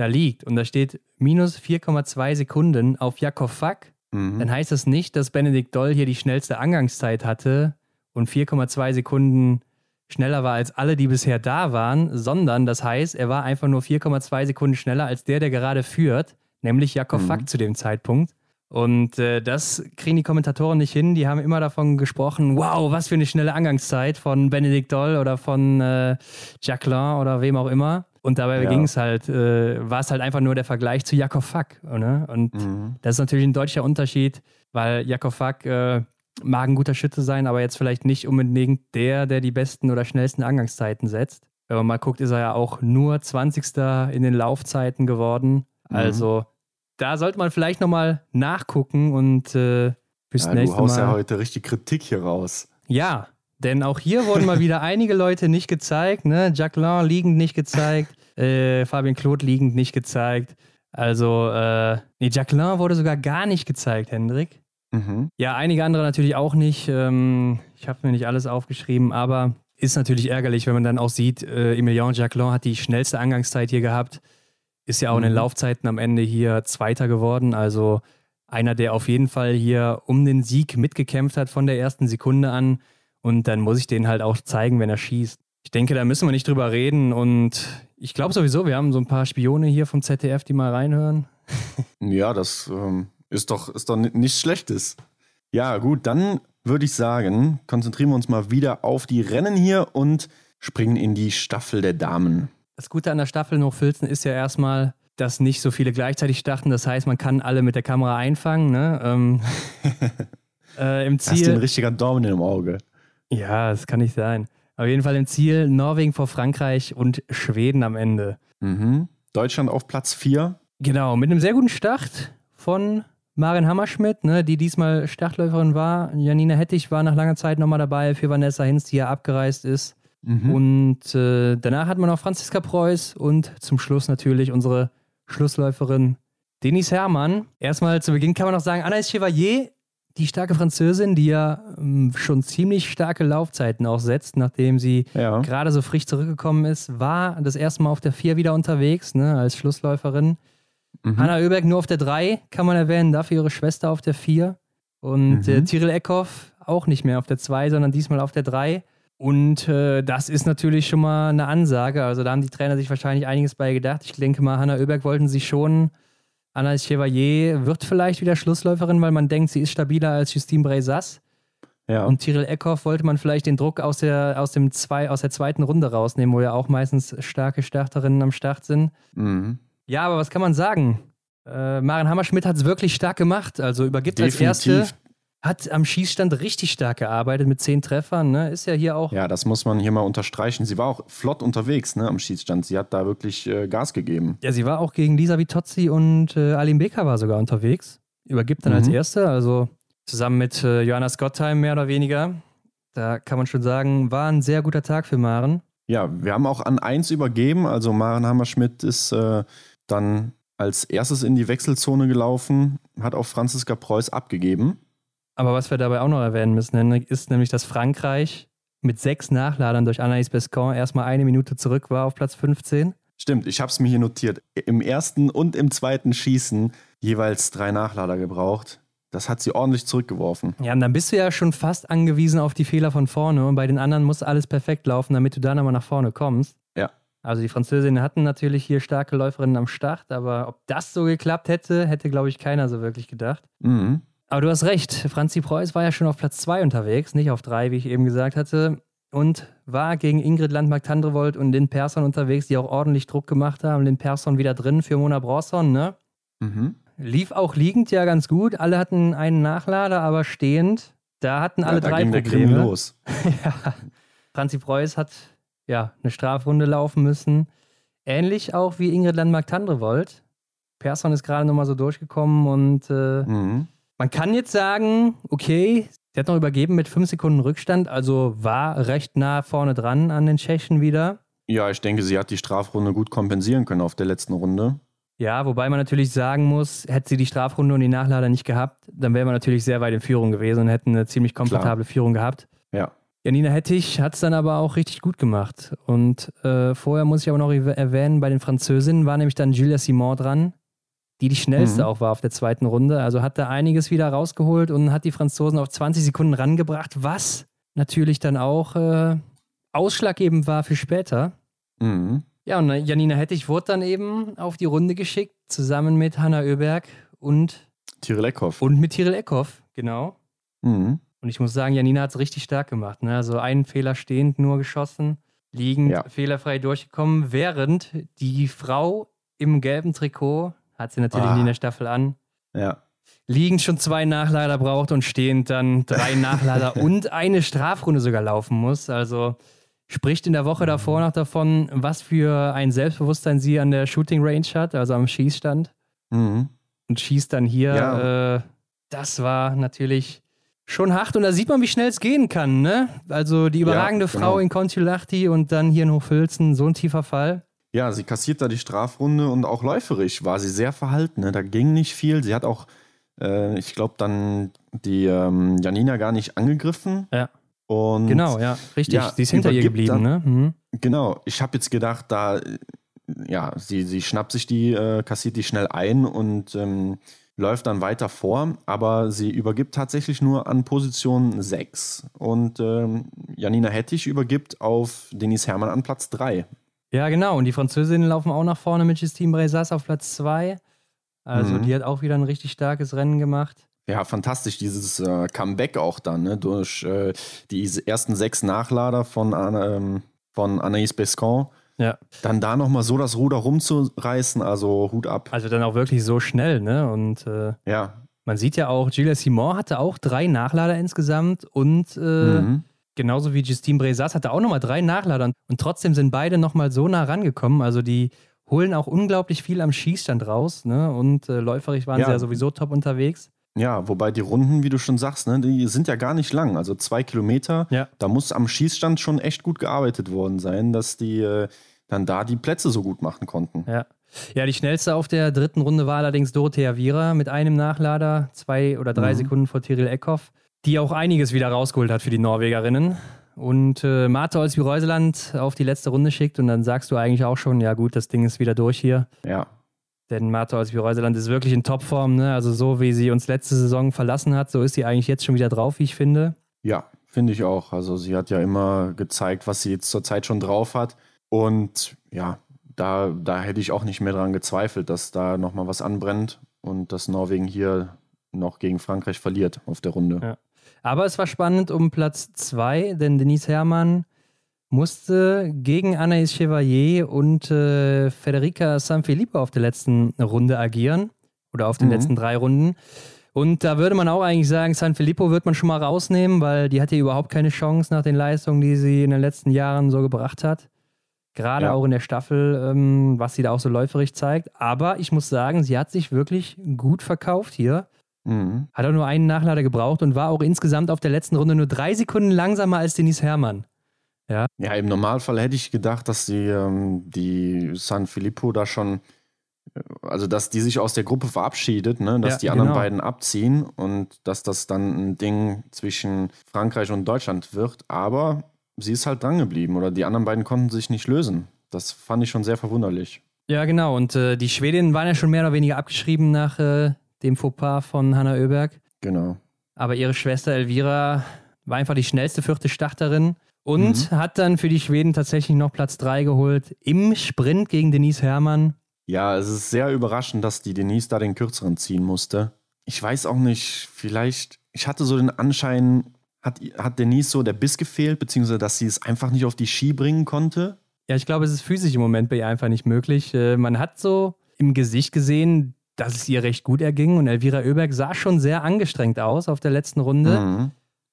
da liegt und da steht minus 4,2 Sekunden auf Jakob Fack, mhm. dann heißt das nicht, dass Benedikt Doll hier die schnellste Angangszeit hatte und 4,2 Sekunden schneller war als alle, die bisher da waren, sondern das heißt, er war einfach nur 4,2 Sekunden schneller als der, der gerade führt, nämlich Jakob mhm. Fack zu dem Zeitpunkt. Und äh, das kriegen die Kommentatoren nicht hin. Die haben immer davon gesprochen, wow, was für eine schnelle Angangszeit von Benedikt Doll oder von äh, Jacqueline oder wem auch immer. Und dabei ja. ging es halt, äh, war es halt einfach nur der Vergleich zu Jakob Fack. Ne? Und mhm. das ist natürlich ein deutlicher Unterschied, weil Jakob Fack äh, mag ein guter Schütze sein, aber jetzt vielleicht nicht unbedingt der, der die besten oder schnellsten Angangszeiten setzt. Wenn man mal guckt, ist er ja auch nur 20. in den Laufzeiten geworden. Mhm. Also da sollte man vielleicht nochmal nachgucken und äh,
bis ja, nächste Mal. Du haust Mal. ja heute richtig Kritik hier raus.
Ja, denn auch hier wurden mal wieder einige Leute nicht gezeigt. Ne? Jacqueline liegend nicht gezeigt, äh, Fabian Claude liegend nicht gezeigt. Also, äh, nee, Jacqueline wurde sogar gar nicht gezeigt, Hendrik. Mhm. Ja, einige andere natürlich auch nicht. Ähm, ich habe mir nicht alles aufgeschrieben, aber ist natürlich ärgerlich, wenn man dann auch sieht, äh, Emilien Jacqueline hat die schnellste Angangszeit hier gehabt. Ist ja auch in den mhm. Laufzeiten am Ende hier Zweiter geworden. Also einer, der auf jeden Fall hier um den Sieg mitgekämpft hat von der ersten Sekunde an. Und dann muss ich den halt auch zeigen, wenn er schießt. Ich denke, da müssen wir nicht drüber reden. Und ich glaube sowieso, wir haben so ein paar Spione hier vom ZDF, die mal reinhören. [laughs]
ja, das ähm, ist doch, ist doch nichts Schlechtes. Ja, gut, dann würde ich sagen, konzentrieren wir uns mal wieder auf die Rennen hier und springen in die Staffel der Damen.
Das Gute an der Staffel Hochfilzen ist ja erstmal, dass nicht so viele gleichzeitig starten. Das heißt, man kann alle mit der Kamera einfangen. Ne? Ähm, [laughs] Äh, Im Ziel.
Hast du ein richtiger Daumen im Auge.
Ja, das kann nicht sein. Auf jeden Fall im Ziel Norwegen vor Frankreich und Schweden am Ende.
Mhm. Deutschland auf Platz 4.
Genau, mit einem sehr guten Start von Maren Hammerschmidt, ne, die diesmal Startläuferin war. Janina Hettich war nach langer Zeit nochmal dabei für Vanessa Hinz, die ja abgereist ist. Mhm. Und äh, danach hat man noch Franziska Preuß und zum Schluss natürlich unsere Schlussläuferin Denise Herrmann. Erstmal zu Beginn kann man noch sagen, Anaïs Chevalier, die starke Französin, die ja ähm, schon ziemlich starke Laufzeiten auch setzt, nachdem sie ja. gerade so frisch zurückgekommen ist, war das erste Mal auf der 4 wieder unterwegs, ne, als Schlussläuferin. Mhm. Hanna Oeberg nur auf der 3, kann man erwähnen, dafür ihre Schwester auf der 4. Und äh, mhm. äh, Tyrell Eckhoff auch nicht mehr auf der 2, sondern diesmal auf der 3. Und äh, das ist natürlich schon mal eine Ansage. Also da haben die Trainer sich wahrscheinlich einiges bei gedacht. Ich denke mal, Hanna Oeberg wollten sie schon. Anna Chevalier wird vielleicht wieder Schlussläuferin, weil man denkt, sie ist stabiler als Justine Breysas. Ja. Und Tyrell Eckhoff wollte man vielleicht den Druck aus der, aus, dem zwei, aus der zweiten Runde rausnehmen, wo ja auch meistens starke Starterinnen am Start sind. Mhm. Ja, aber was kann man sagen? Äh, Maren Hammerschmidt hat es wirklich stark gemacht. Also übergibt Definitiv. als erste, hat am Schießstand richtig stark gearbeitet mit zehn Treffern. Ne? Ist ja hier auch.
Ja, das muss man hier mal unterstreichen. Sie war auch flott unterwegs ne, am Schießstand. Sie hat da wirklich äh, Gas gegeben.
Ja, sie war auch gegen Lisa Vitozzi und äh, Alim Becker war sogar unterwegs. Übergibt dann mhm. als erste, also zusammen mit äh, Johanna Scottheim mehr oder weniger. Da kann man schon sagen, war ein sehr guter Tag für Maren.
Ja, wir haben auch an eins übergeben. Also Maren Hammerschmidt ist äh, dann als erstes in die Wechselzone gelaufen, hat auch Franziska Preuß abgegeben.
Aber was wir dabei auch noch erwähnen müssen, ist nämlich, dass Frankreich mit sechs Nachladern durch Anaïs Bescon erstmal eine Minute zurück war auf Platz 15.
Stimmt, ich habe es mir hier notiert. Im ersten und im zweiten Schießen jeweils drei Nachlader gebraucht. Das hat sie ordentlich zurückgeworfen.
Ja, und dann bist du ja schon fast angewiesen auf die Fehler von vorne. Und bei den anderen muss alles perfekt laufen, damit du dann aber nach vorne kommst.
Ja.
Also die Französinnen hatten natürlich hier starke Läuferinnen am Start, aber ob das so geklappt hätte, hätte, glaube ich, keiner so wirklich gedacht. Mhm. Aber du hast recht, Franzi Preuß war ja schon auf Platz 2 unterwegs, nicht auf 3, wie ich eben gesagt hatte. Und war gegen Ingrid Landmark-Tandrevold und Lynn Persson unterwegs, die auch ordentlich Druck gemacht haben. Lynn Persson wieder drin für Mona Bronson, ne? Mhm. Lief auch liegend ja ganz gut. Alle hatten einen Nachlader, aber stehend. Da hatten alle ja, da drei ging Probleme. Der Krimi los. [laughs] ja. Franzi Preuß hat ja, eine Strafrunde laufen müssen. Ähnlich auch wie Ingrid Landmark-Tandrevold. Persson ist gerade nochmal so durchgekommen und äh, mhm. Man kann jetzt sagen, okay, sie hat noch übergeben mit fünf Sekunden Rückstand, also war recht nah vorne dran an den Tschechen wieder.
Ja, ich denke, sie hat die Strafrunde gut kompensieren können auf der letzten Runde.
Ja, wobei man natürlich sagen muss, hätte sie die Strafrunde und die Nachlader nicht gehabt, dann wäre man natürlich sehr weit in Führung gewesen und hätten eine ziemlich komfortable Klar. Führung gehabt.
Ja.
Janina Hettich hat es dann aber auch richtig gut gemacht. Und äh, vorher muss ich aber noch erwähnen, bei den Französinnen war nämlich dann Julia Simon dran, die die schnellste mhm. auch war auf der zweiten Runde. Also hat da einiges wieder rausgeholt und hat die Franzosen auf 20 Sekunden rangebracht, was natürlich dann auch äh, ausschlaggebend war für später. Mhm. Ja, und Janina Hettich wurde dann eben auf die Runde geschickt, zusammen mit Hanna Oeberg und
Tyrell Eckhoff.
Und mit Tyrell Eckhoff, genau. Mhm. Und ich muss sagen, Janina hat es richtig stark gemacht. Ne? Also einen Fehler stehend nur geschossen, liegend ja. fehlerfrei durchgekommen, während die Frau im gelben Trikot, hat sie natürlich ah. in der Staffel an,
ja.
liegend schon zwei Nachlader braucht und stehend dann drei Nachlader [laughs] und eine Strafrunde sogar laufen muss. Also spricht in der Woche davor noch davon, was für ein Selbstbewusstsein sie an der Shooting Range hat, also am Schießstand. Mhm. Und schießt dann hier. Ja. Äh, das war natürlich schon hart und da sieht man, wie schnell es gehen kann. Ne? Also die überragende ja, genau. Frau in Kontiolahti und dann hier in Hochfilzen, so ein tiefer Fall.
Ja, sie kassiert da die Strafrunde und auch läuferisch war sie sehr verhalten. Ne? Da ging nicht viel. Sie hat auch, äh, ich glaube, dann die ähm, Janina gar nicht angegriffen.
Ja. Und genau, ja, richtig. Ja, sie ist hinter ihr geblieben, dann, ne? Mhm.
Genau. Ich habe jetzt gedacht, da, ja, sie, sie schnappt sich die, äh, kassiert die schnell ein und ähm, läuft dann weiter vor, aber sie übergibt tatsächlich nur an Position 6 und ähm, Janina Hettich übergibt auf Denise Herrmann an Platz 3.
Ja, genau. Und die Französinnen laufen auch nach vorne mit Justine Brezas auf Platz 2. Also mhm. die hat auch wieder ein richtig starkes Rennen gemacht.
Ja, fantastisch, dieses äh, Comeback auch dann, ne? durch äh, die ersten sechs Nachlader von, ähm, von Anaïs Bescon
ja.
Dann da nochmal so das Ruder rumzureißen, also Hut ab.
Also dann auch wirklich so schnell, ne? Und
äh, ja.
Man sieht ja auch, Gilles Simon hatte auch drei Nachlader insgesamt und äh, mhm. Genauso wie Justine Brezas hatte auch nochmal drei Nachlader. Und trotzdem sind beide nochmal so nah rangekommen. Also die holen auch unglaublich viel am Schießstand raus. Ne? Und äh, läuferig waren ja. sie ja sowieso top unterwegs.
Ja, wobei die Runden, wie du schon sagst, ne, die sind ja gar nicht lang. Also zwei Kilometer. Ja. Da muss am Schießstand schon echt gut gearbeitet worden sein, dass die äh, dann da die Plätze so gut machen konnten.
Ja. Ja, die schnellste auf der dritten Runde war allerdings Dorothea Viera mit einem Nachlader, zwei oder drei mhm. Sekunden vor Tiril Eckhoff, die auch einiges wieder rausgeholt hat für die Norwegerinnen. Und äh, Marte Olsby-Reuseland auf die letzte Runde schickt und dann sagst du eigentlich auch schon, ja gut, das Ding ist wieder durch hier.
Ja.
Denn Marta Olsby-Reuseland ist wirklich in Topform. Ne? Also so wie sie uns letzte Saison verlassen hat, so ist sie eigentlich jetzt schon wieder drauf, wie ich finde.
Ja, finde ich auch. Also sie hat ja immer gezeigt, was sie jetzt zurzeit schon drauf hat. Und ja, da, da hätte ich auch nicht mehr dran gezweifelt, dass da nochmal was anbrennt und dass Norwegen hier noch gegen Frankreich verliert auf der Runde. Ja.
Aber es war spannend um Platz zwei, denn Denise Herrmann musste gegen Anaïs Chevalier und äh, Federica Sanfilippo auf der letzten Runde agieren oder auf den mhm. letzten drei Runden. Und da würde man auch eigentlich sagen, Sanfilippo wird man schon mal rausnehmen, weil die hatte überhaupt keine Chance nach den Leistungen, die sie in den letzten Jahren so gebracht hat. Gerade ja. auch in der Staffel, ähm, was sie da auch so läuferig zeigt. Aber ich muss sagen, sie hat sich wirklich gut verkauft hier. Mhm. Hat auch nur einen Nachlader gebraucht und war auch insgesamt auf der letzten Runde nur drei Sekunden langsamer als Denise Herrmann. Ja.
ja, im Normalfall hätte ich gedacht, dass die, ähm, die San Filippo da schon, äh, also dass die sich aus der Gruppe verabschiedet, ne? dass ja, die anderen genau. beiden abziehen und dass das dann ein Ding zwischen Frankreich und Deutschland wird. Aber sie ist halt dran geblieben oder die anderen beiden konnten sich nicht lösen. Das fand ich schon sehr verwunderlich.
Ja, genau. Und äh, die Schwedinnen waren ja schon mehr oder weniger abgeschrieben nach äh, dem Fauxpas von Hanna Oeberg.
Genau.
Aber ihre Schwester Elvira war einfach die schnellste vierte Starterin und mhm. hat dann für die Schweden tatsächlich noch Platz 3 geholt im Sprint gegen Denise Herrmann.
Ja, es ist sehr überraschend, dass die Denise da den kürzeren ziehen musste. Ich weiß auch nicht, vielleicht, ich hatte so den Anschein, hat, hat Denise so der Biss gefehlt, beziehungsweise dass sie es einfach nicht auf die Ski bringen konnte?
Ja, ich glaube, es ist physisch im Moment bei ihr einfach nicht möglich. Äh, man hat so im Gesicht gesehen, dass es ihr recht gut erging und Elvira Oeberg sah schon sehr angestrengt aus auf der letzten Runde. Mhm.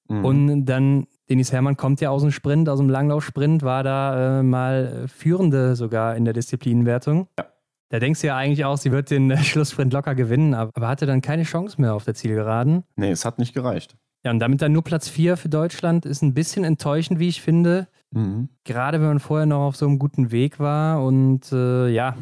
Mhm. Und dann Denis Hermann kommt ja aus dem Sprint, aus dem Langlaufsprint, war da äh, mal Führende sogar in der Disziplinenwertung. Ja. Da denkst du ja eigentlich auch, sie wird den Schlusssprint locker gewinnen, aber hatte dann keine Chance mehr auf der Zielgeraden.
Nee, es hat nicht gereicht.
Ja, und damit dann nur Platz 4 für Deutschland ist ein bisschen enttäuschend, wie ich finde. Mhm. Gerade wenn man vorher noch auf so einem guten Weg war. Und äh, ja,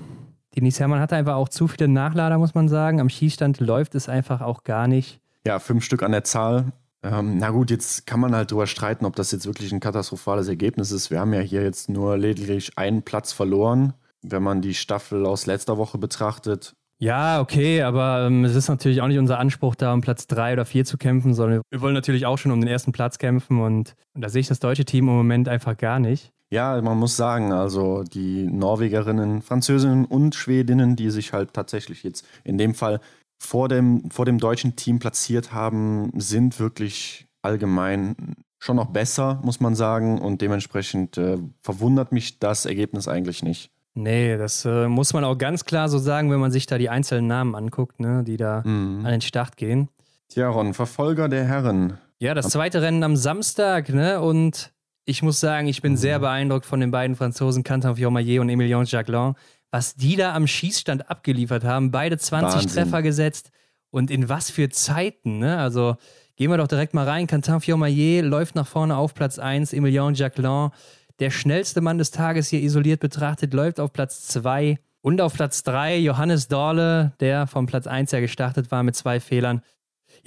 Denise Hermann hatte einfach auch zu viele Nachlader, muss man sagen. Am Schießstand läuft es einfach auch gar nicht.
Ja, fünf Stück an der Zahl. Ähm, na gut, jetzt kann man halt drüber streiten, ob das jetzt wirklich ein katastrophales Ergebnis ist. Wir haben ja hier jetzt nur lediglich einen Platz verloren, wenn man die Staffel aus letzter Woche betrachtet.
Ja, okay, aber ähm, es ist natürlich auch nicht unser Anspruch, da um Platz drei oder vier zu kämpfen, sondern wir wollen natürlich auch schon um den ersten Platz kämpfen und, und da sehe ich das deutsche Team im Moment einfach gar nicht.
Ja, man muss sagen, also die Norwegerinnen, Französinnen und Schwedinnen, die sich halt tatsächlich jetzt in dem Fall vor dem, vor dem deutschen Team platziert haben, sind wirklich allgemein schon noch besser, muss man sagen. Und dementsprechend äh, verwundert mich das Ergebnis eigentlich nicht.
Nee, das äh, muss man auch ganz klar so sagen, wenn man sich da die einzelnen Namen anguckt, ne, die da mhm. an den Start gehen.
Tja, Ron, Verfolger der Herren.
Ja, das zweite Rennen am Samstag, ne? Und ich muss sagen, ich bin mhm. sehr beeindruckt von den beiden Franzosen, Quentin Fiormaillet und Emilien Jacquelin was die da am Schießstand abgeliefert haben. Beide 20 Wahnsinn. Treffer gesetzt und in was für Zeiten, ne? Also gehen wir doch direkt mal rein. Quentin Fiormaillet läuft nach vorne auf Platz 1, Emilien Jacquelin, der schnellste Mann des Tages hier isoliert betrachtet, läuft auf Platz 2. Und auf Platz 3 Johannes Dorle, der vom Platz 1 her gestartet war mit zwei Fehlern.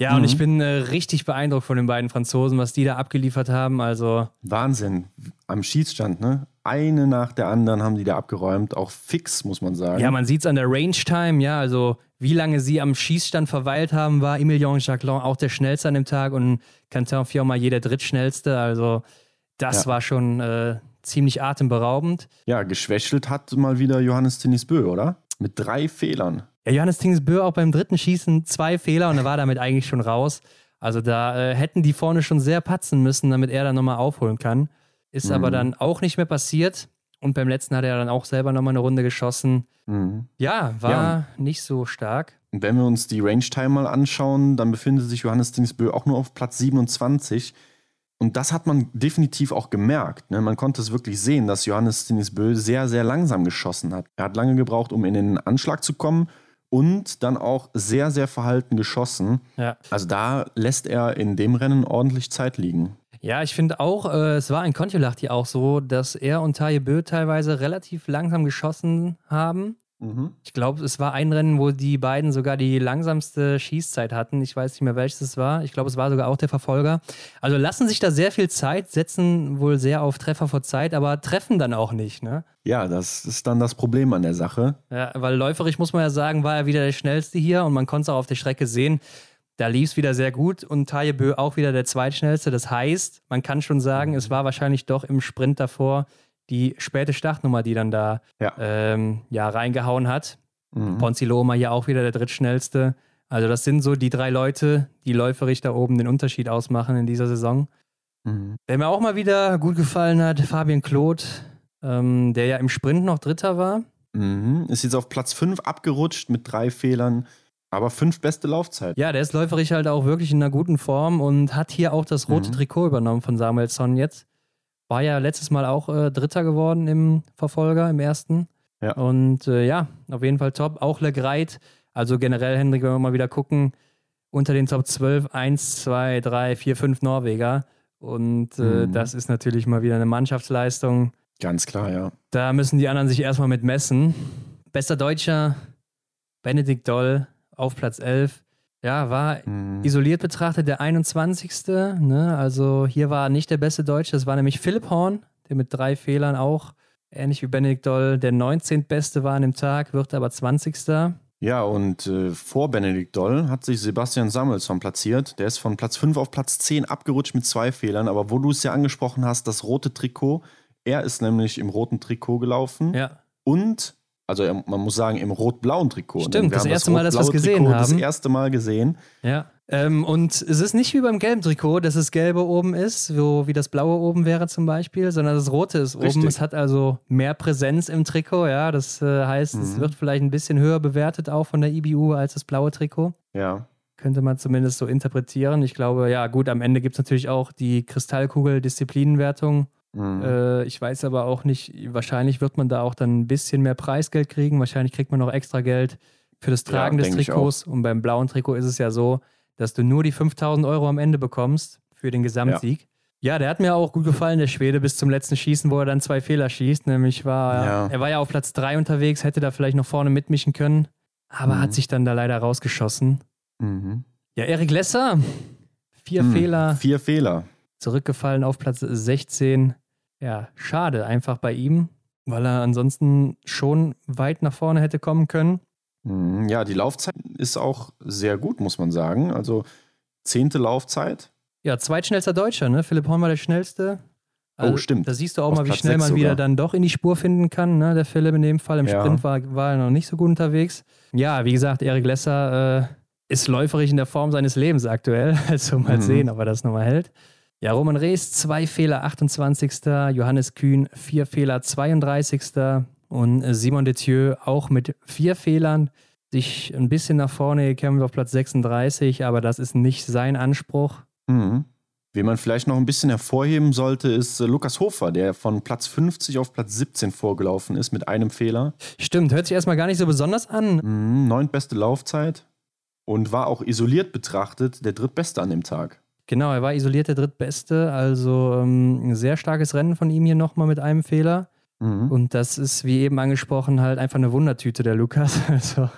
Ja, mhm. und ich bin äh, richtig beeindruckt von den beiden Franzosen, was die da abgeliefert haben. Also
Wahnsinn. Am Schießstand, ne? Eine nach der anderen haben die da abgeräumt. Auch fix, muss man sagen.
Ja, man sieht es an der Range Time, ja. Also, wie lange sie am Schießstand verweilt haben, war Emilien Jacquelin auch der schnellste an dem Tag und Quentin Fiormaillet der drittschnellste. Also, das ja. war schon äh, ziemlich atemberaubend.
Ja, geschwächelt hat mal wieder Johannes Tinisbö, oder? Mit drei Fehlern.
Ja, Johannes Tingsbö auch beim dritten Schießen zwei Fehler und er war damit eigentlich schon raus. Also da äh, hätten die vorne schon sehr patzen müssen, damit er dann nochmal aufholen kann. Ist mhm. aber dann auch nicht mehr passiert. Und beim letzten hat er dann auch selber nochmal eine Runde geschossen. Mhm. Ja, war ja. nicht so stark.
Wenn wir uns die Range-Time mal anschauen, dann befindet sich Johannes Dingsbö auch nur auf Platz 27. Und das hat man definitiv auch gemerkt. Ne? Man konnte es wirklich sehen, dass Johannes Dingsbö sehr, sehr langsam geschossen hat. Er hat lange gebraucht, um in den Anschlag zu kommen und dann auch sehr, sehr verhalten geschossen. Ja. Also da lässt er in dem Rennen ordentlich Zeit liegen.
Ja, ich finde auch, äh, es war in Kontiolahti auch so, dass er und Taje Bö teilweise relativ langsam geschossen haben. Mhm. Ich glaube, es war ein Rennen, wo die beiden sogar die langsamste Schießzeit hatten. Ich weiß nicht mehr, welches es war. Ich glaube, es war sogar auch der Verfolger. Also lassen sich da sehr viel Zeit, setzen wohl sehr auf Treffer vor Zeit, aber treffen dann auch nicht, ne?
Ja, das ist dann das Problem an der Sache.
Ja, weil läuferisch muss man ja sagen, war er wieder der schnellste hier und man konnte es auch auf der Strecke sehen. Da lief es wieder sehr gut und Taje Bö auch wieder der zweitschnellste. Das heißt, man kann schon sagen, es war wahrscheinlich doch im Sprint davor die späte Startnummer, die dann da ja, ähm, ja reingehauen hat. Mhm. Ponzi Loma hier auch wieder der drittschnellste. Also das sind so die drei Leute, die läuferisch da oben den Unterschied ausmachen in dieser Saison. Mhm. Der mir auch mal wieder gut gefallen hat, Fabian Claude, ähm, der ja im Sprint noch Dritter war.
Mhm. Ist jetzt auf Platz 5 abgerutscht mit drei Fehlern. Aber fünf beste Laufzeit.
Ja, der ist läuferisch halt auch wirklich in einer guten Form und hat hier auch das rote mhm. Trikot übernommen von Samuelsson jetzt. War ja letztes Mal auch äh, Dritter geworden im Verfolger, im ersten. Ja. Und äh, ja, auf jeden Fall top. Auch Legreit. Also generell, Hendrik, wenn wir mal wieder gucken, unter den Top 12, 1, 2, 3, 4, 5 Norweger. Und äh, mhm. das ist natürlich mal wieder eine Mannschaftsleistung.
Ganz klar, ja.
Da müssen die anderen sich erstmal mit messen. Bester Deutscher, Benedikt Doll, auf Platz 11. Ja, war mhm. isoliert betrachtet der 21. Ne? Also hier war nicht der beste Deutsche, das war nämlich Philipp Horn, der mit drei Fehlern auch, ähnlich wie Benedikt Doll, der 19. Beste war an dem Tag, wird aber 20.
Ja, und äh, vor Benedikt Doll hat sich Sebastian Samuelsson platziert. Der ist von Platz 5 auf Platz 10 abgerutscht mit zwei Fehlern. Aber wo du es ja angesprochen hast, das rote Trikot, er ist nämlich im roten Trikot gelaufen. Ja. Und also man muss sagen, im rot-blauen Trikot.
Stimmt, das erste das Mal, dass wir es gesehen Trikot haben.
Das erste Mal gesehen.
Ja. Ähm, und es ist nicht wie beim gelben Trikot, dass das gelbe oben ist, so wie das blaue oben wäre zum Beispiel, sondern das rote ist Richtig. oben. Es hat also mehr Präsenz im Trikot, ja. Das äh, heißt, mhm. es wird vielleicht ein bisschen höher bewertet auch von der IBU als das blaue Trikot.
Ja.
Könnte man zumindest so interpretieren. Ich glaube, ja, gut, am Ende gibt es natürlich auch die Kristallkugel-Disziplinenwertung. Mhm. Äh, ich weiß aber auch nicht, wahrscheinlich wird man da auch dann ein bisschen mehr Preisgeld kriegen. Wahrscheinlich kriegt man noch extra Geld für das Tragen ja, des Trikots. Und beim blauen Trikot ist es ja so, dass du nur die 5000 Euro am Ende bekommst für den Gesamtsieg. Ja. ja. der hat mir auch gut gefallen, der Schwede, bis zum letzten Schießen, wo er dann zwei Fehler schießt. Nämlich war ja. er war ja auf Platz 3 unterwegs, hätte da vielleicht noch vorne mitmischen können, aber mhm. hat sich dann da leider rausgeschossen. Mhm. Ja, Erik Lesser, vier mhm. Fehler.
Vier Fehler.
Zurückgefallen auf Platz 16 ja, schade einfach bei ihm, weil er ansonsten schon weit nach vorne hätte kommen können.
Mhm, ja, die Laufzeit ist auch sehr gut, muss man sagen. Also zehnte Laufzeit.
Ja, zweitschnellster Deutscher, ne? Philipp Horn war der schnellste.
Oh, also, oh, stimmt.
Da siehst du auch Auf mal, wie Platz schnell man wieder dann doch in die Spur finden kann. Ne? Der Philipp in dem Fall im ja. Sprint war, war er noch nicht so gut unterwegs. Ja, wie gesagt, Erik Lesser äh, ist läuferig in der Form seines Lebens aktuell. [laughs] Also mal mhm. sehen, ob er das nochmal hält. Ja, Roman Rees, zwei Fehler, 28. Johannes Kühn, vier Fehler, 32. Und Simon Detieu auch mit vier Fehlern sich ein bisschen nach vorne gekämpft auf Platz 36, aber das ist nicht sein Anspruch.
Mhm. Wen man vielleicht noch ein bisschen hervorheben sollte, ist äh, Lukas Hofer, der von Platz 50 auf Platz 17 vorgelaufen ist mit einem Fehler.
Stimmt, hört sich erstmal gar nicht so besonders an.
Mhm, neuntbeste Laufzeit und war auch isoliert betrachtet der drittbeste an dem Tag.
Genau, er war isoliert der Drittbeste. Also ähm, ein sehr starkes Rennen von ihm hier nochmal mit einem Fehler. Mhm. Und das ist, wie eben angesprochen, halt einfach eine Wundertüte, der Lukas. [laughs] Also.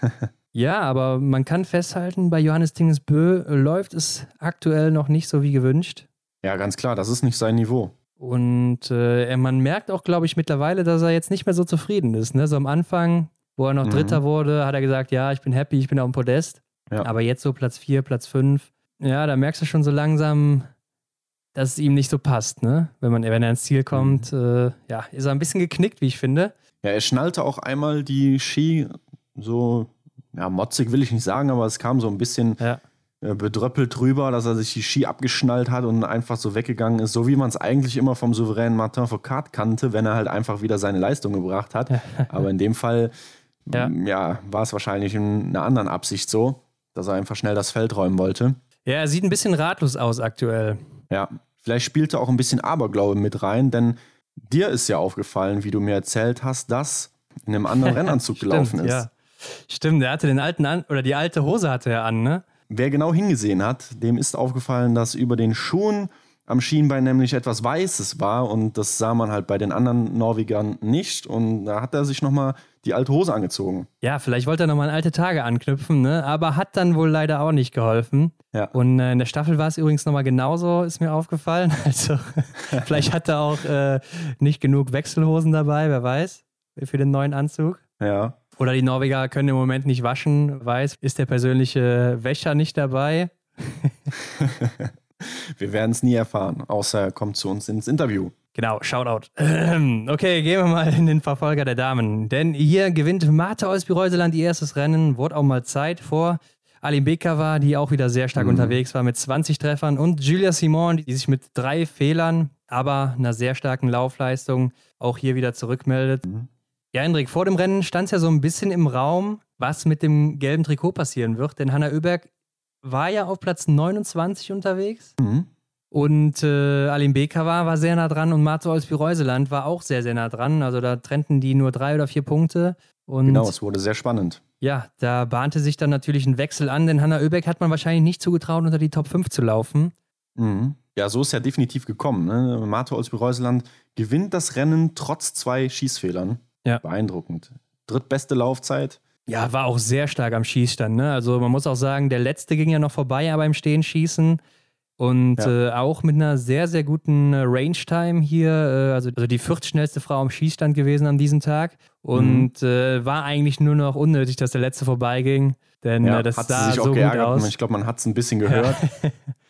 [laughs] ja, aber man kann festhalten, bei Johannes Tingesbö läuft es aktuell noch nicht so wie gewünscht.
Ja, ganz klar, das ist nicht sein Niveau.
Und äh, man merkt auch, glaube ich, mittlerweile, dass er jetzt nicht mehr so zufrieden ist. Ne? So am Anfang, wo er noch mhm. Dritter wurde, hat er gesagt, ja, ich bin happy, ich bin auf dem Podest. Ja. Aber jetzt so Platz 4, Platz 5, ja, da merkst du schon so langsam, dass es ihm nicht so passt, ne? Wenn, man, wenn er ins Ziel kommt, mhm. äh, ja, ist er ein bisschen geknickt, wie ich finde.
Ja, er schnallte auch einmal die Ski so, ja, motzig will ich nicht sagen, aber es kam so ein bisschen ja. äh, bedröppelt drüber, dass er sich die Ski abgeschnallt hat und einfach so weggegangen ist, so wie man es eigentlich immer vom souveränen Martin Foucault kannte, wenn er halt einfach wieder seine Leistung gebracht hat. Aber in dem Fall ja. ja war es wahrscheinlich in einer anderen Absicht so, dass er einfach schnell das Feld räumen wollte.
Ja, er sieht ein bisschen ratlos aus aktuell.
Ja, vielleicht spielte auch ein bisschen Aberglaube mit rein, denn dir ist ja aufgefallen, wie du mir erzählt hast, dass in einem anderen [laughs] Rennanzug gelaufen ist. Ja.
Stimmt, er hatte den alten an oder die alte Hose hatte er an, ne?
Wer genau hingesehen hat, dem ist aufgefallen, dass über den Schuhen am Schienbein nämlich etwas Weißes war und das sah man halt bei den anderen Norwegern nicht und da hat er sich nochmal die alte Hose angezogen.
Ja, vielleicht wollte er nochmal an alte Tage anknüpfen, ne? aber hat dann wohl leider auch nicht geholfen. Ja. Und äh, in der Staffel war es übrigens nochmal genauso, ist mir aufgefallen. [laughs] Also [laughs] vielleicht hat er auch äh, nicht genug Wechselhosen dabei, wer weiß, für den neuen Anzug.
Ja.
Oder die Norweger können im Moment nicht waschen, weiß, ist der persönliche Wäscher nicht dabei. [laughs] [laughs]
wir werden es nie erfahren, außer er kommt zu uns ins Interview.
Genau, Shoutout. [clears throat] Okay, gehen wir mal in den Verfolger der Damen. Denn hier gewinnt Martha aus Bireuseland ihr erstes Rennen. Wurde auch mal Zeit vor Alim Bekava, die auch wieder sehr stark mhm. unterwegs war mit 20 Treffern. Und Julia Simon, die sich mit drei Fehlern, aber einer sehr starken Laufleistung auch hier wieder zurückmeldet. Mhm. Ja, Hendrik, vor dem Rennen stand es ja so ein bisschen im Raum, was mit dem gelben Trikot passieren wird. Denn Hanna Oeberg war ja auf Platz 29 unterwegs. Mhm. Und äh, Alim Bekava war sehr nah dran und Marzo aus Bireuseland war auch sehr, sehr nah dran. Also da trennten die nur drei oder vier Punkte. Und
genau, es wurde sehr spannend.
Ja, da bahnte sich dann natürlich ein Wechsel an, denn Hanna Oeberg hat man wahrscheinlich nicht zugetraut, unter die Top 5 zu laufen.
Mhm. Ja, so ist ja definitiv gekommen. Ne? Marto aus Bireuseland gewinnt das Rennen trotz zwei Schießfehlern. Ja. Beeindruckend. Drittbeste Laufzeit.
Ja, war auch sehr stark am Schießstand. Ne? Also man muss auch sagen, der letzte ging ja noch vorbei, aber im Stehen schießen. Und ja. äh, auch mit einer sehr, sehr guten äh, Range-Time hier, äh, also, also die viertschnellste Frau am Schießstand gewesen an diesem Tag. Und mhm. Äh, war eigentlich nur noch unnötig, dass der letzte vorbeiging. Denn ja, äh, das sah so gut aus.
Ich glaube, man hat es ein bisschen gehört. [laughs]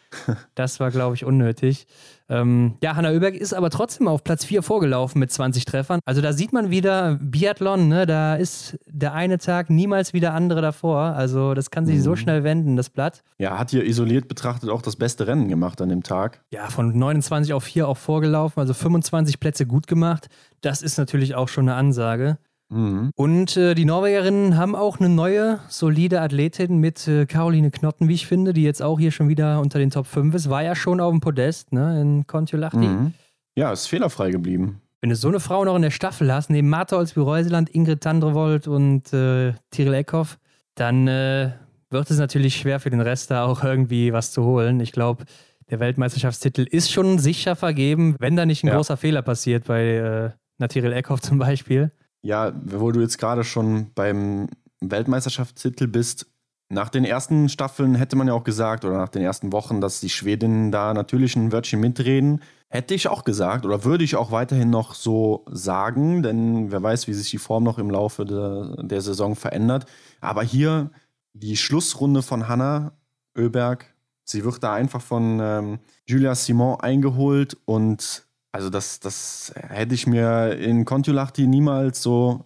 das war, glaube ich, unnötig. Ähm, ja, Hanna Oeberg ist aber trotzdem auf Platz 4 vorgelaufen mit 20 Treffern. Also da sieht man wieder Biathlon, ne? da ist der eine Tag niemals wie der andere davor. Also das kann sich mhm. so schnell wenden, das Blatt.
Ja, hat hier isoliert betrachtet auch das beste Rennen gemacht an dem Tag.
Ja, von 29 auf 4 auch vorgelaufen, also 25 Plätze gut gemacht. Das ist natürlich auch schon eine Ansage. Mhm. Und äh, die Norwegerinnen haben auch eine neue, solide Athletin mit äh, Caroline Knotten, wie ich finde, die jetzt auch hier schon wieder unter den Top 5 ist. War ja schon auf dem Podest, ne, in Kontiolahti. Mhm.
Ja, ist fehlerfrei geblieben.
Wenn du so eine Frau noch in der Staffel hast, neben Martha Olsby-Reuseland, Ingrid Tandrevold und äh, Tiril Eckhoff, dann äh, wird es natürlich schwer für den Rest da auch irgendwie was zu holen. Ich glaube, der Weltmeisterschaftstitel ist schon sicher vergeben, wenn da nicht ein ja. großer Fehler passiert bei äh, Natiril Eckhoff zum Beispiel.
Ja, wo du jetzt gerade schon beim Weltmeisterschaftstitel bist, nach den ersten Staffeln hätte man ja auch gesagt, oder nach den ersten Wochen, dass die Schwedinnen da natürlich ein Wörtchen mitreden. Hätte ich auch gesagt, oder würde ich auch weiterhin noch so sagen, denn wer weiß, wie sich die Form noch im Laufe de, der Saison verändert. Aber hier die Schlussrunde von Hanna Oeberg, sie wird da einfach von ähm, Julia Simon eingeholt und also das, das hätte ich mir in Kontiolahti niemals so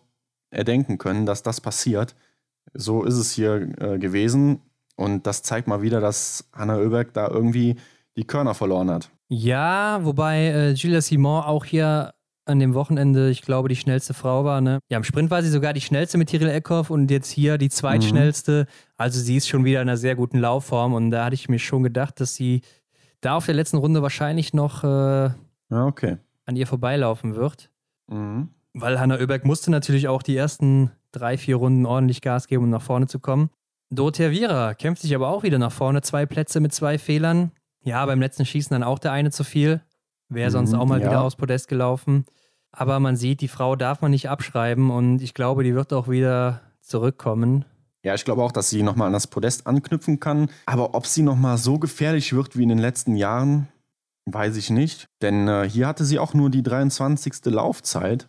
erdenken können, dass das passiert. So ist es hier äh, gewesen. Und das zeigt mal wieder, dass Hanna Oeberg da irgendwie die Körner verloren hat.
Ja, wobei äh, Julia Simon auch hier an dem Wochenende, ich glaube, die schnellste Frau war. Ne? Ja, im Sprint war sie sogar die schnellste mit Tiril Eckhoff und jetzt hier die zweitschnellste. Mhm. Also sie ist schon wieder in einer sehr guten Laufform und da hatte ich mir schon gedacht, dass sie da auf der letzten Runde wahrscheinlich noch äh,
ja, okay.
an ihr vorbeilaufen wird. Mhm. Weil Hanna Oeberg musste natürlich auch die ersten drei, vier Runden ordentlich Gas geben, um nach vorne zu kommen. Dorothea Viera kämpft sich aber auch wieder nach vorne. Zwei Plätze mit zwei Fehlern. Ja, beim letzten Schießen dann auch der eine zu viel. Wäre sonst mhm, auch mal ja. wieder aufs Podest gelaufen. Aber man sieht, die Frau darf man nicht abschreiben und ich glaube, die wird auch wieder zurückkommen.
Ja, ich glaube auch, dass sie nochmal an das Podest anknüpfen kann. Aber ob sie nochmal so gefährlich wird wie in den letzten Jahren, Weiß ich nicht, denn äh, hier hatte sie auch nur die 23. Laufzeit.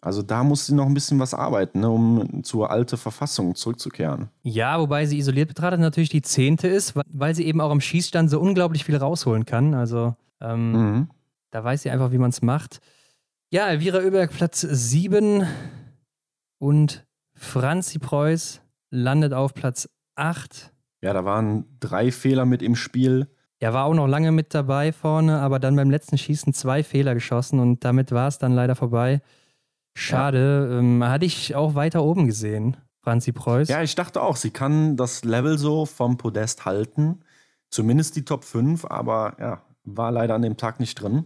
Also da muss sie noch ein bisschen was arbeiten, ne, um zur alten Verfassung zurückzukehren.
Ja, wobei sie isoliert betrachtet natürlich die zehnte ist, weil sie eben auch am Schießstand so unglaublich viel rausholen kann. Also ähm, mhm. da weiß sie einfach, wie man es macht. Ja, Elvira Oeberg Platz 7 und Franzi Preuß landet auf Platz 8.
Ja, da waren drei Fehler mit im Spiel.
Er war auch noch lange mit dabei vorne, aber dann beim letzten Schießen zwei Fehler geschossen und damit war es dann leider vorbei. Schade. Ja. Ähm, hatte ich auch weiter oben gesehen, Franzi Preuß.
Ja, ich dachte auch, sie kann das Level so vom Podest halten. Zumindest die Top 5, aber ja, war leider an dem Tag nicht drin.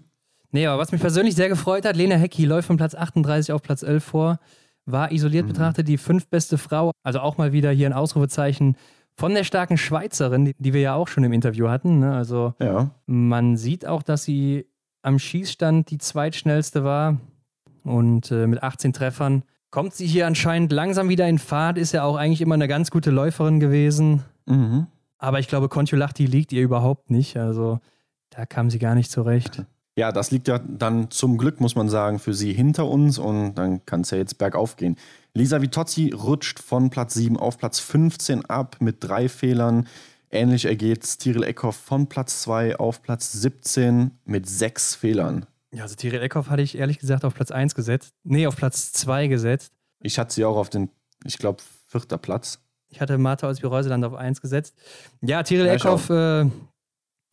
Nee, aber was mich persönlich sehr gefreut hat, Lena Hecki läuft von Platz 38 auf Platz 11 vor, war isoliert mhm. betrachtet die fünftbeste Frau, also auch mal wieder hier ein Ausrufezeichen von der starken Schweizerin, die, die wir ja auch schon im Interview hatten. Ne? Also ja. man sieht auch, dass sie am Schießstand die zweitschnellste war und äh, mit 18 Treffern kommt sie hier anscheinend langsam wieder in Fahrt, ist ja auch eigentlich immer eine ganz gute Läuferin gewesen. Mhm. Aber ich glaube, Kontiolahti liegt ihr überhaupt nicht. Also da kam sie gar nicht zurecht.
Ja, das liegt ja dann zum Glück, muss man sagen, für sie hinter uns und dann kann es ja jetzt bergauf gehen. Lisa Vitozzi rutscht von Platz 7 auf Platz 15 ab mit drei Fehlern. Ähnlich ergeht Tyrell Eckhoff von Platz 2 auf Platz 17 mit sechs Fehlern.
Ja, also Tyrell Eckhoff hatte ich ehrlich gesagt auf Platz 1 gesetzt. Nee, auf Platz 2 gesetzt.
Ich hatte sie auch auf den, ich glaube, vierter Platz.
Ich hatte Martha aus Bireuseland auf 1 gesetzt. Ja, Tyrell ja, Eckhoff, äh,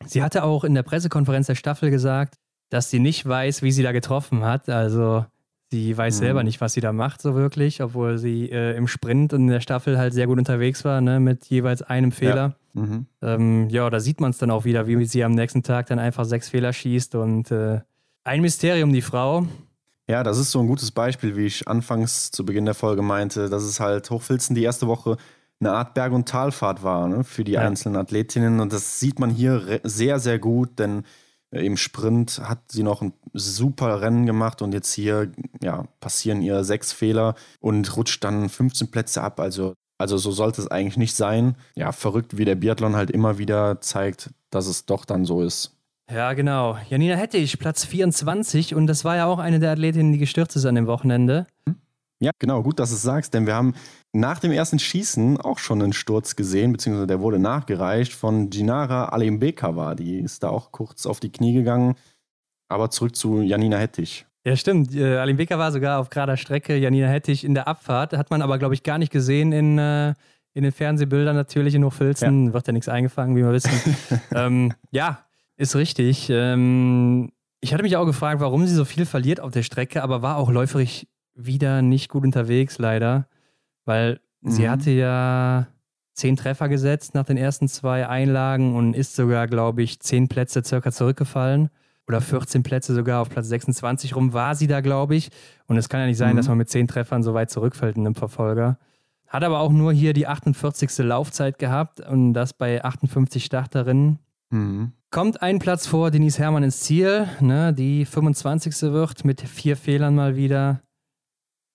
sie hatte auch in der Pressekonferenz der Staffel gesagt, dass sie nicht weiß, wie sie da getroffen hat. Also sie weiß mhm. selber nicht, was sie da macht, so wirklich, obwohl sie äh, im Sprint und in der Staffel halt sehr gut unterwegs war, ne, mit jeweils einem Fehler. Ja, mhm. ähm, ja da sieht man es dann auch wieder, wie sie am nächsten Tag dann einfach sechs Fehler schießt und äh, ein Mysterium, die Frau.
Ja, das ist so ein gutes Beispiel, wie ich anfangs zu Beginn der Folge meinte, dass es halt Hochfilzen die erste Woche eine Art Berg- und Talfahrt war ne, für die ja. einzelnen Athletinnen. Und das sieht man hier sehr, sehr gut, denn Im Sprint hat sie noch ein super Rennen gemacht und jetzt hier ja, passieren ihr sechs Fehler und rutscht dann 15 Plätze ab. Also, also so sollte es eigentlich nicht sein. Ja, verrückt, wie der Biathlon halt immer wieder zeigt, dass es doch dann so ist.
Ja, genau. Janina Hettich, Platz 24 und das war ja auch eine der Athletinnen, die gestürzt ist an dem Wochenende.
Hm? Ja, genau, gut, dass du es sagst, denn wir haben nach dem ersten Schießen auch schon einen Sturz gesehen, beziehungsweise der wurde nachgereicht von Ginara Alimbekava. Die ist da auch kurz auf die Knie gegangen. Aber zurück zu Janina Hettich.
Ja, stimmt. Äh, Alimbeka war sogar auf gerader Strecke, Janina Hettich in der Abfahrt. Hat man aber, glaube ich, gar nicht gesehen in, äh, in den Fernsehbildern natürlich in Hochfilzen. Ja. Wird ja nichts eingefangen, wie wir wissen. [laughs] ähm, ja, ist richtig. Ähm, ich hatte mich auch gefragt, warum sie so viel verliert auf der Strecke, aber war auch läuferig wieder nicht gut unterwegs, leider. Weil mhm. sie hatte ja zehn Treffer gesetzt nach den ersten zwei Einlagen und ist sogar, glaube ich, zehn Plätze circa zurückgefallen. Oder 14 Plätze sogar auf Platz 26 rum war sie da, glaube ich. Und es kann ja nicht sein, mhm. dass man mit zehn Treffern so weit zurückfällt in einem Verfolger. Hat aber auch nur hier die 48. Laufzeit gehabt und das bei 58 Starterinnen. Mhm. Kommt ein Platz vor Denise Herrmann ins Ziel, ne, die 25. wird mit vier Fehlern mal wieder.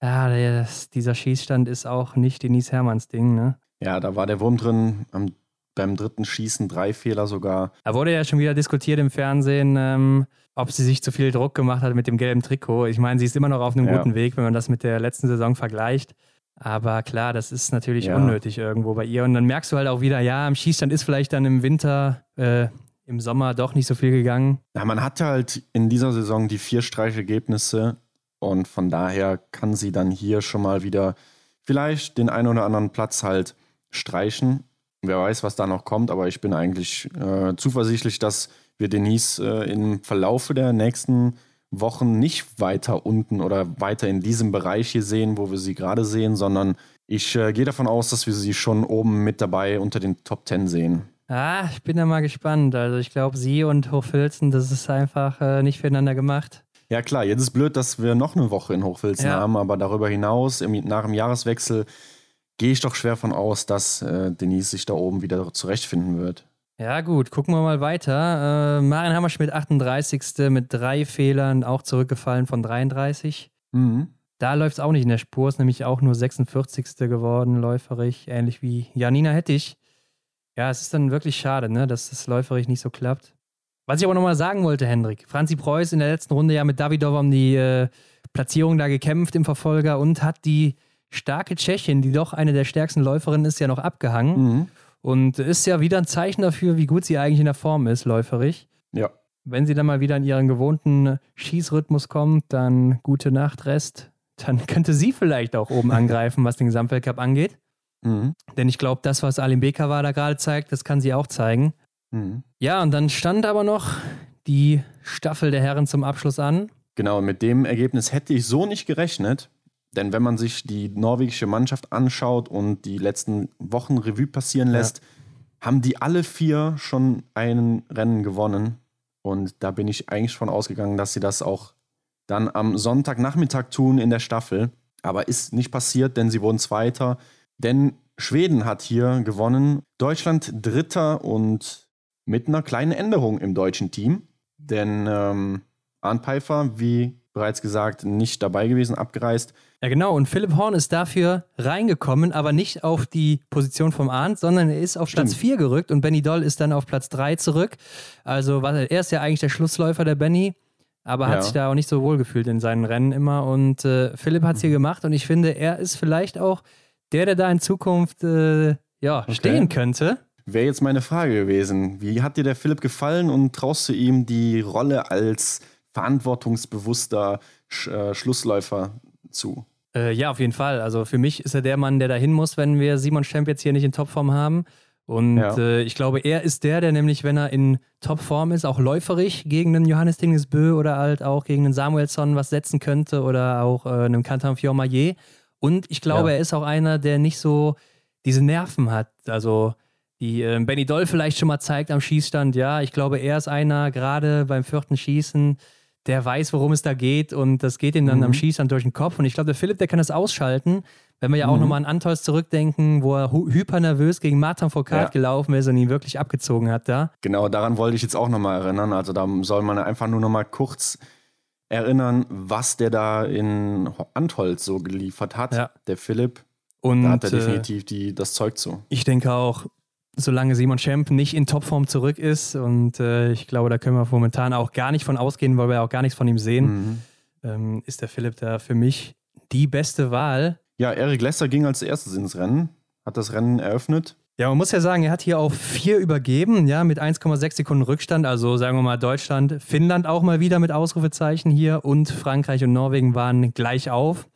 Ja, das, dieser Schießstand ist auch nicht Denise Hermanns Ding, ne?
Ja, da war der Wurm drin. Am, beim dritten Schießen drei Fehler sogar.
Da wurde ja schon wieder diskutiert im Fernsehen, ähm, ob sie sich zu viel Druck gemacht hat mit dem gelben Trikot. Ich meine, sie ist immer noch auf einem ja. guten Weg, wenn man das mit der letzten Saison vergleicht. Aber klar, das ist natürlich ja. unnötig irgendwo bei ihr. Und dann merkst du halt auch wieder, ja, am Schießstand ist vielleicht dann im Winter, äh, im Sommer doch nicht so viel gegangen.
Ja, man hatte halt in dieser Saison die vier Streichergebnisse und von daher kann sie dann hier schon mal wieder vielleicht den einen oder anderen Platz halt streichen. Wer weiß, was da noch kommt, aber ich bin eigentlich äh, zuversichtlich, dass wir Denise äh, im Verlaufe der nächsten Wochen nicht weiter unten oder weiter in diesem Bereich hier sehen, wo wir sie gerade sehen, sondern ich äh, gehe davon aus, dass wir sie schon oben mit dabei unter den Top 10 sehen.
Ah, ich bin da mal gespannt. Also ich glaube, sie und Hochfilzen, das ist einfach äh, nicht füreinander gemacht.
Ja, klar, jetzt ist blöd, dass wir noch eine Woche in Hochfilzen ja. haben, aber darüber hinaus, im, nach dem Jahreswechsel, gehe ich doch schwer von aus, dass äh, Denise sich da oben wieder zurechtfinden wird.
Ja, gut, gucken wir mal weiter. Äh, Marin Hammerschmidt, 38. mit drei Fehlern, auch zurückgefallen von 33. Mhm. Da läuft es auch nicht in der Spur, ist nämlich auch nur 46. geworden, läuferig, ähnlich wie Janina Hettich. Ja, es ist dann wirklich schade, ne, dass das läuferig nicht so klappt. Was ich aber nochmal sagen wollte, Hendrik, Franzi Preuß in der letzten Runde ja mit Davidov um die äh, Platzierung da gekämpft im Verfolger und hat die starke Tschechin, die doch eine der stärksten Läuferinnen ist, ja noch abgehangen. Mhm. Und ist ja wieder ein Zeichen dafür, wie gut sie eigentlich in der Form ist, läuferig.
Ja.
Wenn sie dann mal wieder in ihren gewohnten Schießrhythmus kommt, dann gute Nacht, Rest. Dann [laughs] könnte sie vielleicht auch oben angreifen, was den Gesamtweltcup angeht. Mhm. Denn ich glaube, das, was Alim Bekava da gerade zeigt, das kann sie auch zeigen. Mhm. Ja, und dann stand aber noch die Staffel der Herren zum Abschluss an.
Genau, mit dem Ergebnis hätte ich so nicht gerechnet. Denn wenn man sich die norwegische Mannschaft anschaut und die letzten Wochen Revue passieren lässt, ja. haben die alle vier schon ein Rennen gewonnen. Und da bin ich eigentlich von ausgegangen, dass sie das auch dann am Sonntagnachmittag tun in der Staffel. Aber ist nicht passiert, denn sie wurden Zweiter. Denn Schweden hat hier gewonnen, Deutschland Dritter und mit einer kleinen Änderung im deutschen Team. Denn ähm, Arndt Pfeiffer, wie bereits gesagt, nicht dabei gewesen, abgereist.
Ja, genau. Und Philipp Horn ist dafür reingekommen, aber nicht auf die Position vom Arndt, sondern er ist auf Stimmt. Platz 4 gerückt und Benny Doll ist dann auf Platz 3 zurück. Also er ist ja eigentlich der Schlussläufer der Benny, aber hat ja. sich da auch nicht so wohl gefühlt in seinen Rennen immer. Und äh, Philipp hat es hier mhm. gemacht und ich finde, er ist vielleicht auch der, der da in Zukunft äh, ja, okay. stehen könnte.
Wäre jetzt meine Frage gewesen. Wie hat dir der Philipp gefallen und traust du ihm die Rolle als verantwortungsbewusster Sch äh, Schlussläufer zu?
Äh, ja, auf jeden Fall. Also für mich ist er der Mann, der da hin muss, wenn wir Simon Schemp jetzt hier nicht in Topform haben. Und ja. äh, ich glaube, er ist der, der nämlich, wenn er in Topform ist, auch läuferig gegen einen Johannes Dingesbö oder halt auch gegen einen Samuelsson was setzen könnte oder auch äh, einen Canton Fiormaillet. Und ich glaube, ja. er ist auch einer, der nicht so diese Nerven hat. Also die äh, Benny Doll vielleicht schon mal zeigt am Schießstand. Ja, ich glaube, er ist einer, gerade beim vierten Schießen, der weiß, worum es da geht und das geht ihm dann mhm. am Schießstand durch den Kopf. Und ich glaube, der Philipp, der kann das ausschalten. Wenn wir ja auch mhm. nochmal an Antols zurückdenken, wo er hyper nervös gegen Martin Foucault ja. gelaufen ist und ihn wirklich abgezogen hat da.
Genau, daran wollte ich jetzt auch nochmal erinnern. Also da soll man einfach nur nochmal kurz erinnern, was der da in Antholz so geliefert hat, ja. der Philipp. Und da hat er äh, definitiv die, das Zeug zu.
Ich denke auch, solange Simon Schemp nicht in Topform zurück ist. Und äh, ich glaube, da können wir momentan auch gar nicht von ausgehen, weil wir auch gar nichts von ihm sehen. Mhm. Ähm, ist der Philipp da für mich die beste Wahl.
Ja, Eric Lesser ging als erstes ins Rennen, hat das Rennen eröffnet.
Ja, man muss ja sagen, er hat hier auf vier übergeben, ja, mit 1,6 Sekunden Rückstand. Also sagen wir mal Deutschland, Finnland auch mal wieder mit Ausrufezeichen hier und Frankreich und Norwegen waren gleich auf.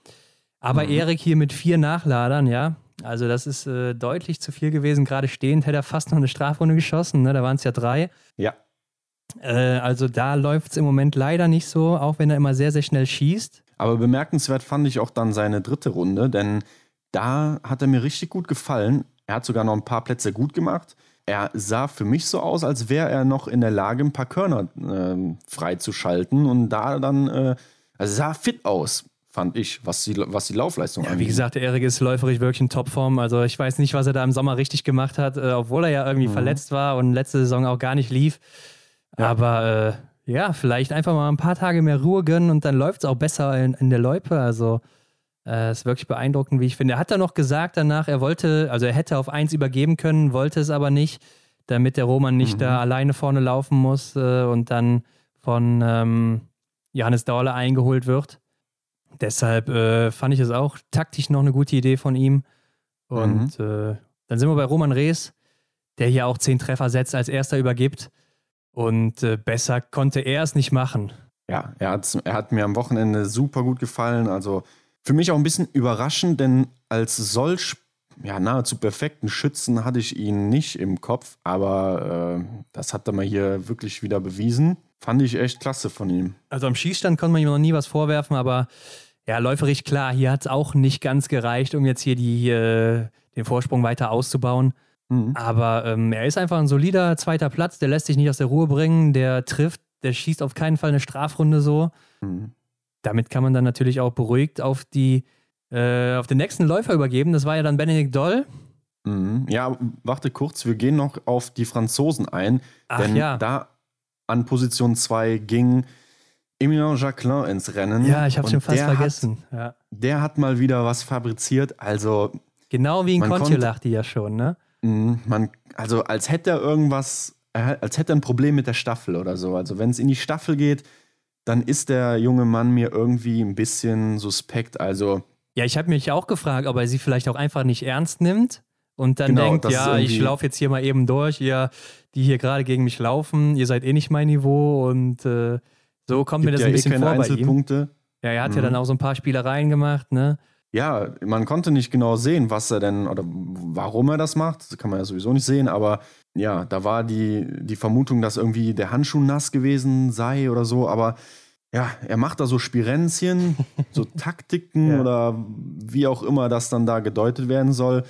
Aber mhm. Erik hier mit vier Nachladern, ja, also das ist äh, deutlich zu viel gewesen. Gerade stehend hätte er fast noch eine Strafrunde geschossen. Ne? Da waren es ja drei.
Ja.
Äh, also da läuft es im Moment leider nicht so, auch wenn er immer sehr, sehr schnell schießt.
Aber bemerkenswert fand ich auch dann seine dritte Runde, denn da hat er mir richtig gut gefallen. Er hat sogar noch ein paar Plätze gut gemacht. Er sah für mich so aus, als wäre er noch in der Lage, ein paar Körner äh, freizuschalten und da dann, äh, also sah fit aus fand ich, was die, was die Laufleistung
ja, angeht. Wie gesagt, der Erik ist läuferig wirklich in Topform. Also ich weiß nicht, was er da im Sommer richtig gemacht hat, äh, obwohl er ja irgendwie mhm. verletzt war und letzte Saison auch gar nicht lief. Ja. Aber äh, ja, vielleicht einfach mal ein paar Tage mehr Ruhe gönnen und dann läuft es auch besser in, in der Loipe. Also äh, ist wirklich beeindruckend, wie ich finde. Er hat dann noch gesagt danach, er wollte, also er hätte auf eins übergeben können, wollte es aber nicht, damit der Roman nicht mhm. da alleine vorne laufen muss äh, und dann von ähm, Johannes Dauerle eingeholt wird. Deshalb äh, fand ich es auch taktisch noch eine gute Idee von ihm. Und mhm. äh, dann sind wir bei Roman Rees, der hier auch zehn Treffer setzt, als erster übergibt. Und äh, besser konnte er es nicht machen.
Ja, er, er hat mir am Wochenende super gut gefallen. Also für mich auch ein bisschen überraschend, denn als solch ja, nahezu perfekten Schützen hatte ich ihn nicht im Kopf, aber äh, das hat er mal hier wirklich wieder bewiesen. Fand ich echt klasse von ihm.
Also am Schießstand konnte man ihm noch nie was vorwerfen, aber ja, läuferig klar, hier hat es auch nicht ganz gereicht, um jetzt hier die, äh, den Vorsprung weiter auszubauen. Mhm. Aber ähm, er ist einfach ein solider zweiter Platz, der lässt sich nicht aus der Ruhe bringen, der trifft, der schießt auf keinen Fall eine Strafrunde so. Mhm. Damit kann man dann natürlich auch beruhigt auf die äh, auf den nächsten Läufer übergeben. Das war ja dann Benedikt Doll.
Mhm. Ja, warte kurz, wir gehen noch auf die Franzosen ein. Ach, denn ja. da an Position 2 ging Emilien Jacquelin ins Rennen.
Ja, ich habe schon fast vergessen.
Hat, ja. Der hat mal wieder was fabriziert. Also
genau wie in Kontiolach die ja schon, ne?
Mhm, man, also als hätte er irgendwas, als hätte er ein Problem mit der Staffel oder so. Also wenn es in die Staffel geht, dann ist der junge Mann mir irgendwie ein bisschen suspekt. Also
ja, ich habe mich auch gefragt, ob er sie vielleicht auch einfach nicht ernst nimmt und dann genau, denkt, ja, ich laufe jetzt hier mal eben durch, ihr, die hier gerade gegen mich laufen, ihr seid eh nicht mein Niveau und äh, so kommt mir das ja ein eh bisschen eh vor bei ihm. Ja, er hat mhm. ja dann auch so ein paar Spielereien gemacht, ne?
ja, man konnte nicht genau sehen, was er denn oder warum er das macht. Das kann man ja sowieso nicht sehen, aber ja, da war die, die Vermutung, dass irgendwie der Handschuh nass gewesen sei oder so, aber ja, er macht da so Spirenzchen, so [laughs] Taktiken ja. oder wie auch immer das dann da gedeutet werden soll.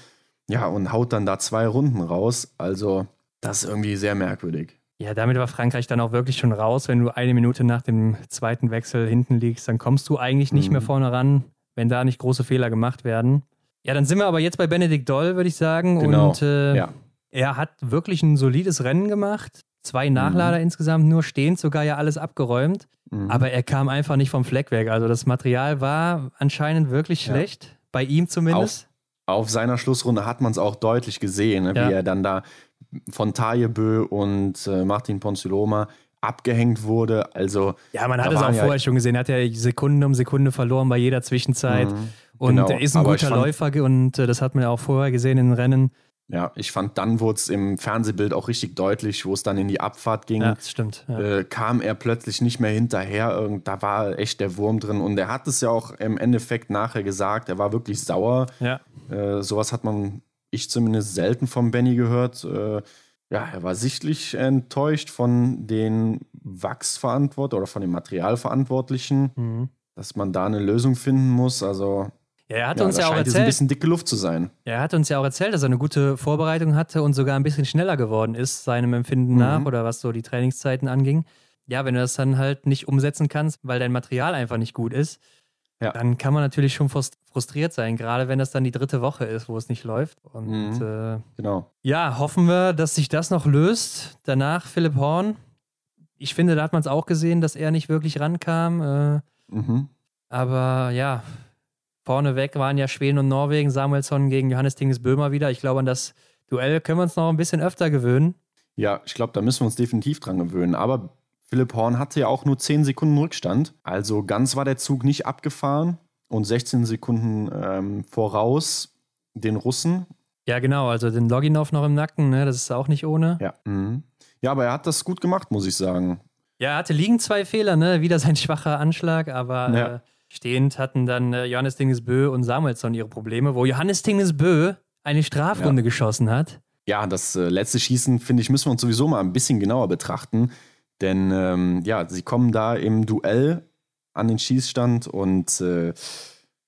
Ja, und haut dann da zwei Runden raus. Also, das ist irgendwie sehr merkwürdig.
Ja, damit war Frankreich dann auch wirklich schon raus. Wenn du eine Minute nach dem zweiten Wechsel hinten liegst, dann kommst du eigentlich nicht mhm. mehr vorne ran, wenn da nicht große Fehler gemacht werden. Ja, dann sind wir aber jetzt bei Benedikt Doll, würde ich sagen. Genau. Und äh, ja. er hat wirklich ein solides Rennen gemacht. Zwei Nachlader mhm. insgesamt nur, stehend sogar ja alles abgeräumt. Mhm. Aber er kam einfach nicht vom Fleck weg. Also das Material war anscheinend wirklich schlecht, ja. bei ihm zumindest.
Auf, auf seiner Schlussrunde hat man es auch deutlich gesehen, ne, ja. wie er dann da von Tajebö und äh, Martin Ponziloma abgehängt wurde. Also
ja, man hat es auch ja vorher schon gesehen. Er hat ja Sekunde um Sekunde verloren bei jeder Zwischenzeit. Mhm, und genau. er ist ein Aber guter Läufer und äh, das hat man ja auch vorher gesehen in den Rennen.
Ja, ich fand, dann wurde es im Fernsehbild auch richtig deutlich, wo es dann in die Abfahrt ging.
Ja, das stimmt.
Ja. Äh, kam er plötzlich nicht mehr hinterher. Da war echt der Wurm drin. Und er hat es ja auch im Endeffekt nachher gesagt. Er war wirklich sauer.
Ja.
Äh, sowas hat man, ich zumindest, selten vom Benny gehört. Äh, ja, er war sichtlich enttäuscht von den Wachsverantwortlichen oder von den Materialverantwortlichen, mhm. dass man da eine Lösung finden muss. Also
ja, er hat ja, uns ja auch erzählt.
ein bisschen dicke Luft zu sein.
Er hat uns ja auch erzählt, dass er eine gute Vorbereitung hatte und sogar ein bisschen schneller geworden ist, seinem Empfinden mhm. nach oder was so die Trainingszeiten anging. Ja, wenn du das dann halt nicht umsetzen kannst, weil dein Material einfach nicht gut ist, ja. dann kann man natürlich schon frustriert sein, gerade wenn das dann die dritte Woche ist, wo es nicht läuft. Und mhm. äh,
genau.
ja, hoffen wir, dass sich das noch löst. Danach Philipp Horn. Ich finde, da hat man es auch gesehen, dass er nicht wirklich rankam. Äh, mhm. Aber ja, Vorneweg waren ja Schweden und Norwegen, Samuelsson gegen Johannes Dinges Böhmer wieder. Ich glaube, an das Duell können wir uns noch ein bisschen öfter gewöhnen.
Ja, ich glaube, da müssen wir uns definitiv dran gewöhnen. Aber Philipp Horn hatte ja auch nur 10 Sekunden Rückstand. Also ganz war der Zug nicht abgefahren und 16 Sekunden ähm, voraus den Russen.
Ja, genau. Also den Loginov noch im Nacken, ne? das ist auch nicht ohne.
Ja. Mhm. ja, aber er hat das gut gemacht, muss ich sagen.
Ja, er hatte liegen zwei Fehler, ne? wieder sein schwacher Anschlag, aber. Ja. Äh, Stehend hatten dann äh, Johannes Dingesbö und Samuelsson ihre Probleme, wo Johannes Dingesbö eine Strafrunde ja. geschossen hat.
Ja, das äh, letzte Schießen, finde ich, müssen wir uns sowieso mal ein bisschen genauer betrachten. Denn ähm, ja, sie kommen da im Duell an den Schießstand und äh,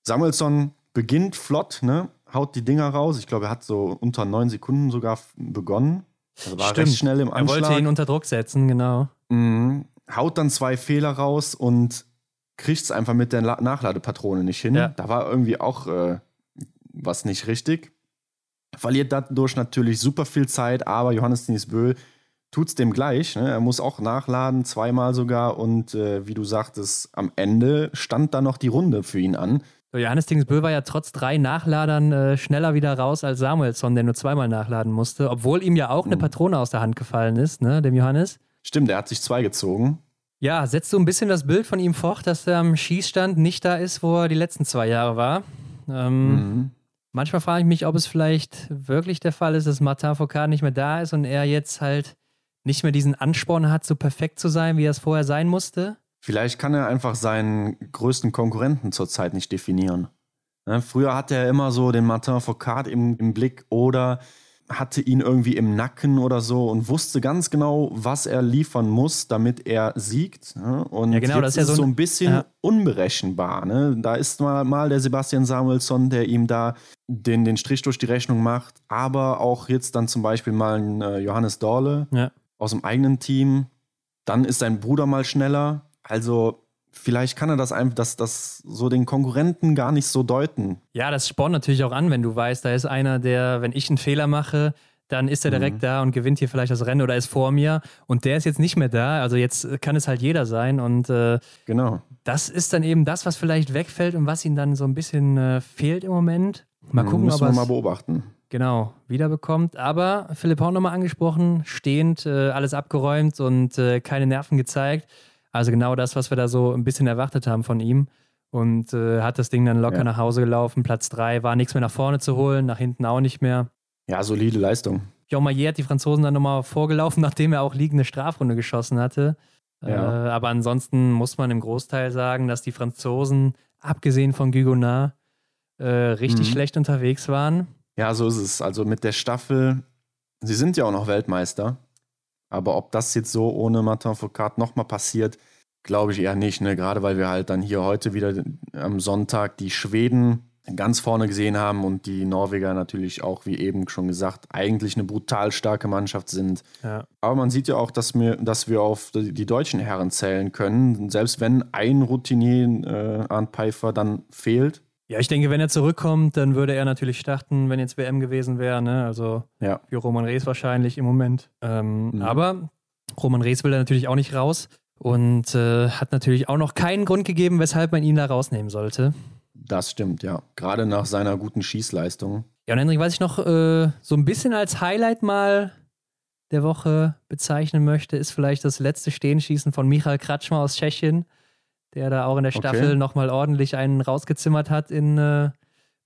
Samuelsson beginnt flott, ne? haut die Dinger raus. Ich glaube, er hat so unter neun Sekunden sogar begonnen.
Also war Stimmt. recht schnell im Anschlag. Er wollte ihn unter Druck setzen, genau.
Mhm. Haut dann zwei Fehler raus und kriegt es einfach mit der Nachladepatrone nicht hin. Ja. Da war irgendwie auch äh, was nicht richtig. Verliert dadurch natürlich super viel Zeit, aber Johannes Denis Böhl tut es dem gleich. Ne? Er muss auch nachladen, zweimal sogar. Und äh, wie du sagtest, am Ende stand da noch die Runde für ihn an.
Johannes Dingsbö war ja trotz drei Nachladern äh, schneller wieder raus als Samuelsson, der nur zweimal nachladen musste, obwohl ihm ja auch eine hm. Patrone aus der Hand gefallen ist, ne, dem Johannes.
Stimmt, er hat sich zwei gezogen.
Ja, setzt du ein bisschen das Bild von ihm fort, dass er am Schießstand nicht da ist, wo er die letzten zwei Jahre war. Ähm, mhm. Manchmal frage ich mich, ob es vielleicht wirklich der Fall ist, dass Martin Foucault nicht mehr da ist und er jetzt halt nicht mehr diesen Ansporn hat, so perfekt zu sein, wie er es vorher sein musste.
Vielleicht kann er einfach seinen größten Konkurrenten zurzeit nicht definieren. Ne? Früher hatte er immer so den Martin Foucault im, im Blick oder hatte ihn irgendwie im Nacken oder so und wusste ganz genau, was er liefern muss, damit er siegt. Ne? Und ja, genau, jetzt das ist ja so, so ein bisschen ja. unberechenbar. Ne? Da ist mal, mal der Sebastian Samuelsson, der ihm da den, den Strich durch die Rechnung macht, aber auch jetzt dann zum Beispiel mal ein äh, Johannes Dorle ja. aus dem eigenen Team. Dann ist sein Bruder mal schneller. Also vielleicht kann er das einfach, das, das so den Konkurrenten gar nicht so deuten.
Ja, das spornt natürlich auch an, wenn du weißt, da ist einer, der, wenn ich einen Fehler mache, dann ist er direkt mhm. da und gewinnt hier vielleicht das Rennen oder ist vor mir und der ist jetzt nicht mehr da. Also jetzt kann es halt jeder sein und äh,
genau.
Das ist dann eben das, was vielleicht wegfällt und was ihm dann so ein bisschen äh, fehlt im Moment. Mal mhm, gucken,
Müssen ob er mal beobachten.
Genau, wiederbekommt. Aber Philipp Horn nochmal angesprochen, stehend, äh, alles abgeräumt und äh, keine Nerven gezeigt. Also genau das, was wir da so ein bisschen erwartet haben von ihm. Und äh, hat das Ding dann locker ja. nach Hause gelaufen. Platz 3 war nichts mehr nach vorne zu holen, nach hinten auch nicht mehr.
Ja, solide Leistung.
Jean Maillet hat die Franzosen dann nochmal vorgelaufen, [laughs] nachdem er auch liegende Strafrunde geschossen hatte. Ja. Äh, aber ansonsten muss man im Großteil sagen, dass die Franzosen, abgesehen von Gugonard, äh, richtig mhm. schlecht unterwegs waren.
Ja, so ist es. Also mit der Staffel, sie sind ja auch noch Weltmeister. Aber ob das jetzt so ohne Martin Foucault nochmal passiert, glaube ich eher nicht. Ne? Gerade weil wir halt dann hier heute wieder am Sonntag die Schweden ganz vorne gesehen haben und die Norweger natürlich auch, wie eben schon gesagt, eigentlich eine brutal starke Mannschaft sind. Ja. Aber man sieht ja auch, dass wir, dass wir auf die deutschen Herren zählen können. Selbst wenn ein Routinier, äh, Arndt Pfeiffer, dann fehlt.
Ja, ich denke, wenn er zurückkommt, dann würde er natürlich starten, wenn jetzt WM gewesen wäre. Ne? Also ja. für Roman Rees wahrscheinlich im Moment. Ähm, mhm. Aber Roman Rees will da natürlich auch nicht raus und äh, hat natürlich auch noch keinen Grund gegeben, weshalb man ihn da rausnehmen sollte.
Das stimmt, ja. Gerade nach seiner guten Schießleistung.
Ja, und Hendrik, was ich noch äh, so ein bisschen als Highlight mal der Woche bezeichnen möchte, ist vielleicht das letzte Stehenschießen von Michael Kratschmer aus Tschechien, der da auch in der Staffel okay. nochmal ordentlich einen rausgezimmert hat in äh,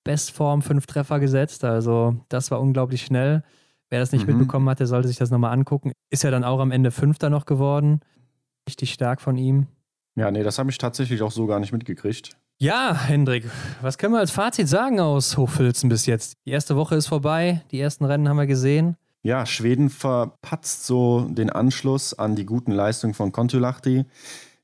Bestform, fünf Treffer gesetzt. Also das war unglaublich schnell. Wer das nicht mhm. mitbekommen hat, der sollte sich das nochmal angucken. Ist ja dann auch am Ende Fünfter noch geworden. Richtig stark von ihm.
Ja, nee, das habe ich tatsächlich auch so gar nicht mitgekriegt.
Ja, Hendrik, was können wir als Fazit sagen aus Hochfilzen bis jetzt? Die erste Woche ist vorbei, die ersten Rennen haben wir gesehen.
Ja, Schweden verpatzt so den Anschluss an die guten Leistungen von Kontulahti.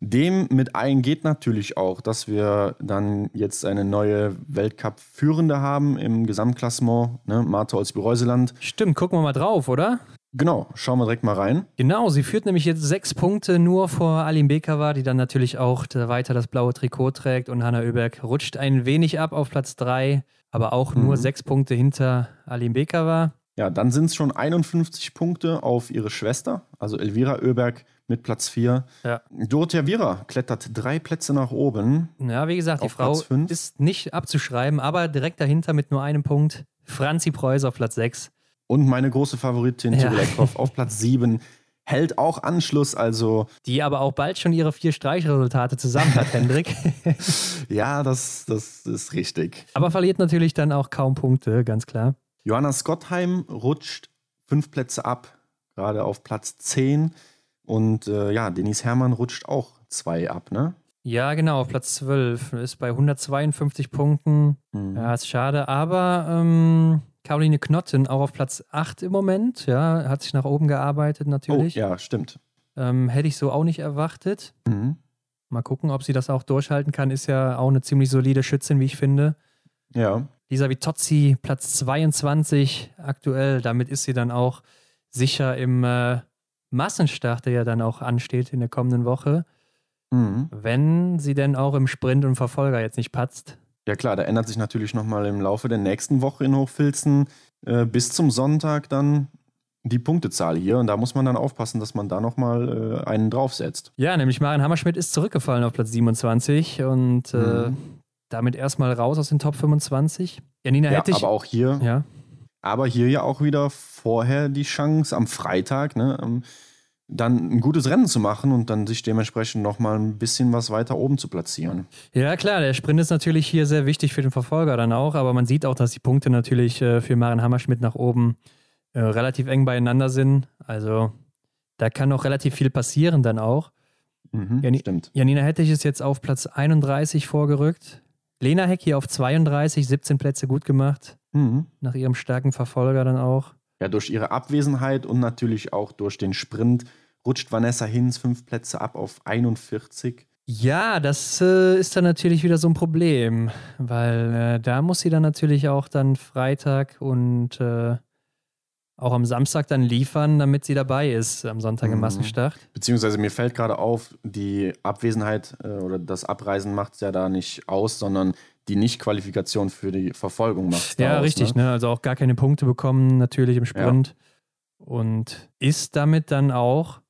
Dem mit ein geht natürlich auch, dass wir dann jetzt eine neue Weltcup-Führende haben im Gesamtklassement, ne? Marta Olsby-Reuseland.
Stimmt, gucken wir mal drauf, oder?
Genau, schauen wir direkt mal rein.
Genau, sie führt nämlich jetzt sechs Punkte nur vor Alim Bekava, die dann natürlich auch weiter das blaue Trikot trägt und Hanna Oeberg rutscht ein wenig ab auf Platz drei, aber auch nur mhm. sechs Punkte hinter Alim Bekava.
Ja, dann sind es schon 51 Punkte auf ihre Schwester, also Elvira Oeberg mit Platz 4. Ja. Dorothea Vira klettert drei Plätze nach oben.
Ja, wie gesagt, die Frau ist nicht abzuschreiben, aber direkt dahinter mit nur einem Punkt Franzi Preuß auf Platz 6.
Und meine große Favoritin, ja. Tibelekov, [laughs] auf Platz 7 hält auch Anschluss, also.
Die aber auch bald schon ihre vier Streichresultate zusammen hat, [laughs] Hendrik. [laughs]
ja, das, das ist richtig.
Aber verliert natürlich dann auch kaum Punkte, ganz klar.
Johanna Scottheim rutscht fünf Plätze ab, gerade auf Platz 10. Und äh, ja, Denise Herrmann rutscht auch zwei ab, ne?
Ja, genau, auf Platz 12. Ist bei 152 Punkten. Mhm. Ja, ist schade, aber ähm, Caroline Knotten auch auf Platz 8 im Moment. Ja, hat sich nach oben gearbeitet natürlich.
Oh, ja, stimmt.
Ähm, hätte ich so auch nicht erwartet. Mhm. Mal gucken, ob sie das auch durchhalten kann. Ist ja auch eine ziemlich solide Schützin, wie ich finde.
Ja.
Lisa Vitozzi, Platz 22 aktuell. Damit ist sie dann auch sicher im äh, Massenstart, der ja dann auch ansteht in der kommenden Woche. Mhm. Wenn sie denn auch im Sprint und Verfolger jetzt nicht patzt.
Ja klar, da ändert sich natürlich nochmal im Laufe der nächsten Woche in Hochfilzen äh, bis zum Sonntag dann die Punktezahl hier. Und da muss man dann aufpassen, dass man da nochmal äh, einen draufsetzt.
Ja, nämlich Maren Hammerschmidt ist zurückgefallen auf Platz 27 und äh, mhm. damit erstmal raus aus den Top 25.
Janina ja, hätte ich. Aber auch hier. Ja. Aber hier ja auch wieder vorher die Chance am Freitag, ne? dann ein gutes Rennen zu machen und dann sich dementsprechend nochmal ein bisschen was weiter oben zu platzieren.
Ja, klar, der Sprint ist natürlich hier sehr wichtig für den Verfolger dann auch, aber man sieht auch, dass die Punkte natürlich äh, für Maren Hammerschmidt nach oben äh, relativ eng beieinander sind. Also da kann noch relativ viel passieren dann auch.
Mhm, Jan stimmt.
Janina Hettich ist jetzt auf Platz 31 vorgerückt. Lena Heck hier auf 32, 17 Plätze gut gemacht. Mhm. Nach ihrem starken Verfolger dann auch.
Ja, durch ihre Abwesenheit und natürlich auch durch den Sprint rutscht Vanessa Hinz fünf Plätze ab auf 41.
Ja, das äh, ist dann natürlich wieder so ein Problem, weil äh, da muss sie dann natürlich auch dann Freitag und äh, auch am Samstag dann liefern, damit sie dabei ist am Sonntag im mhm. Massenstart.
Beziehungsweise mir fällt gerade auf, die Abwesenheit äh, oder das Abreisen macht es ja da nicht aus, sondern die Nicht-Qualifikation für die Verfolgung macht.
Ja, aus, richtig. Ne? ne? Also auch gar keine Punkte bekommen, natürlich im Sprint. Ja. Und ist damit dann auch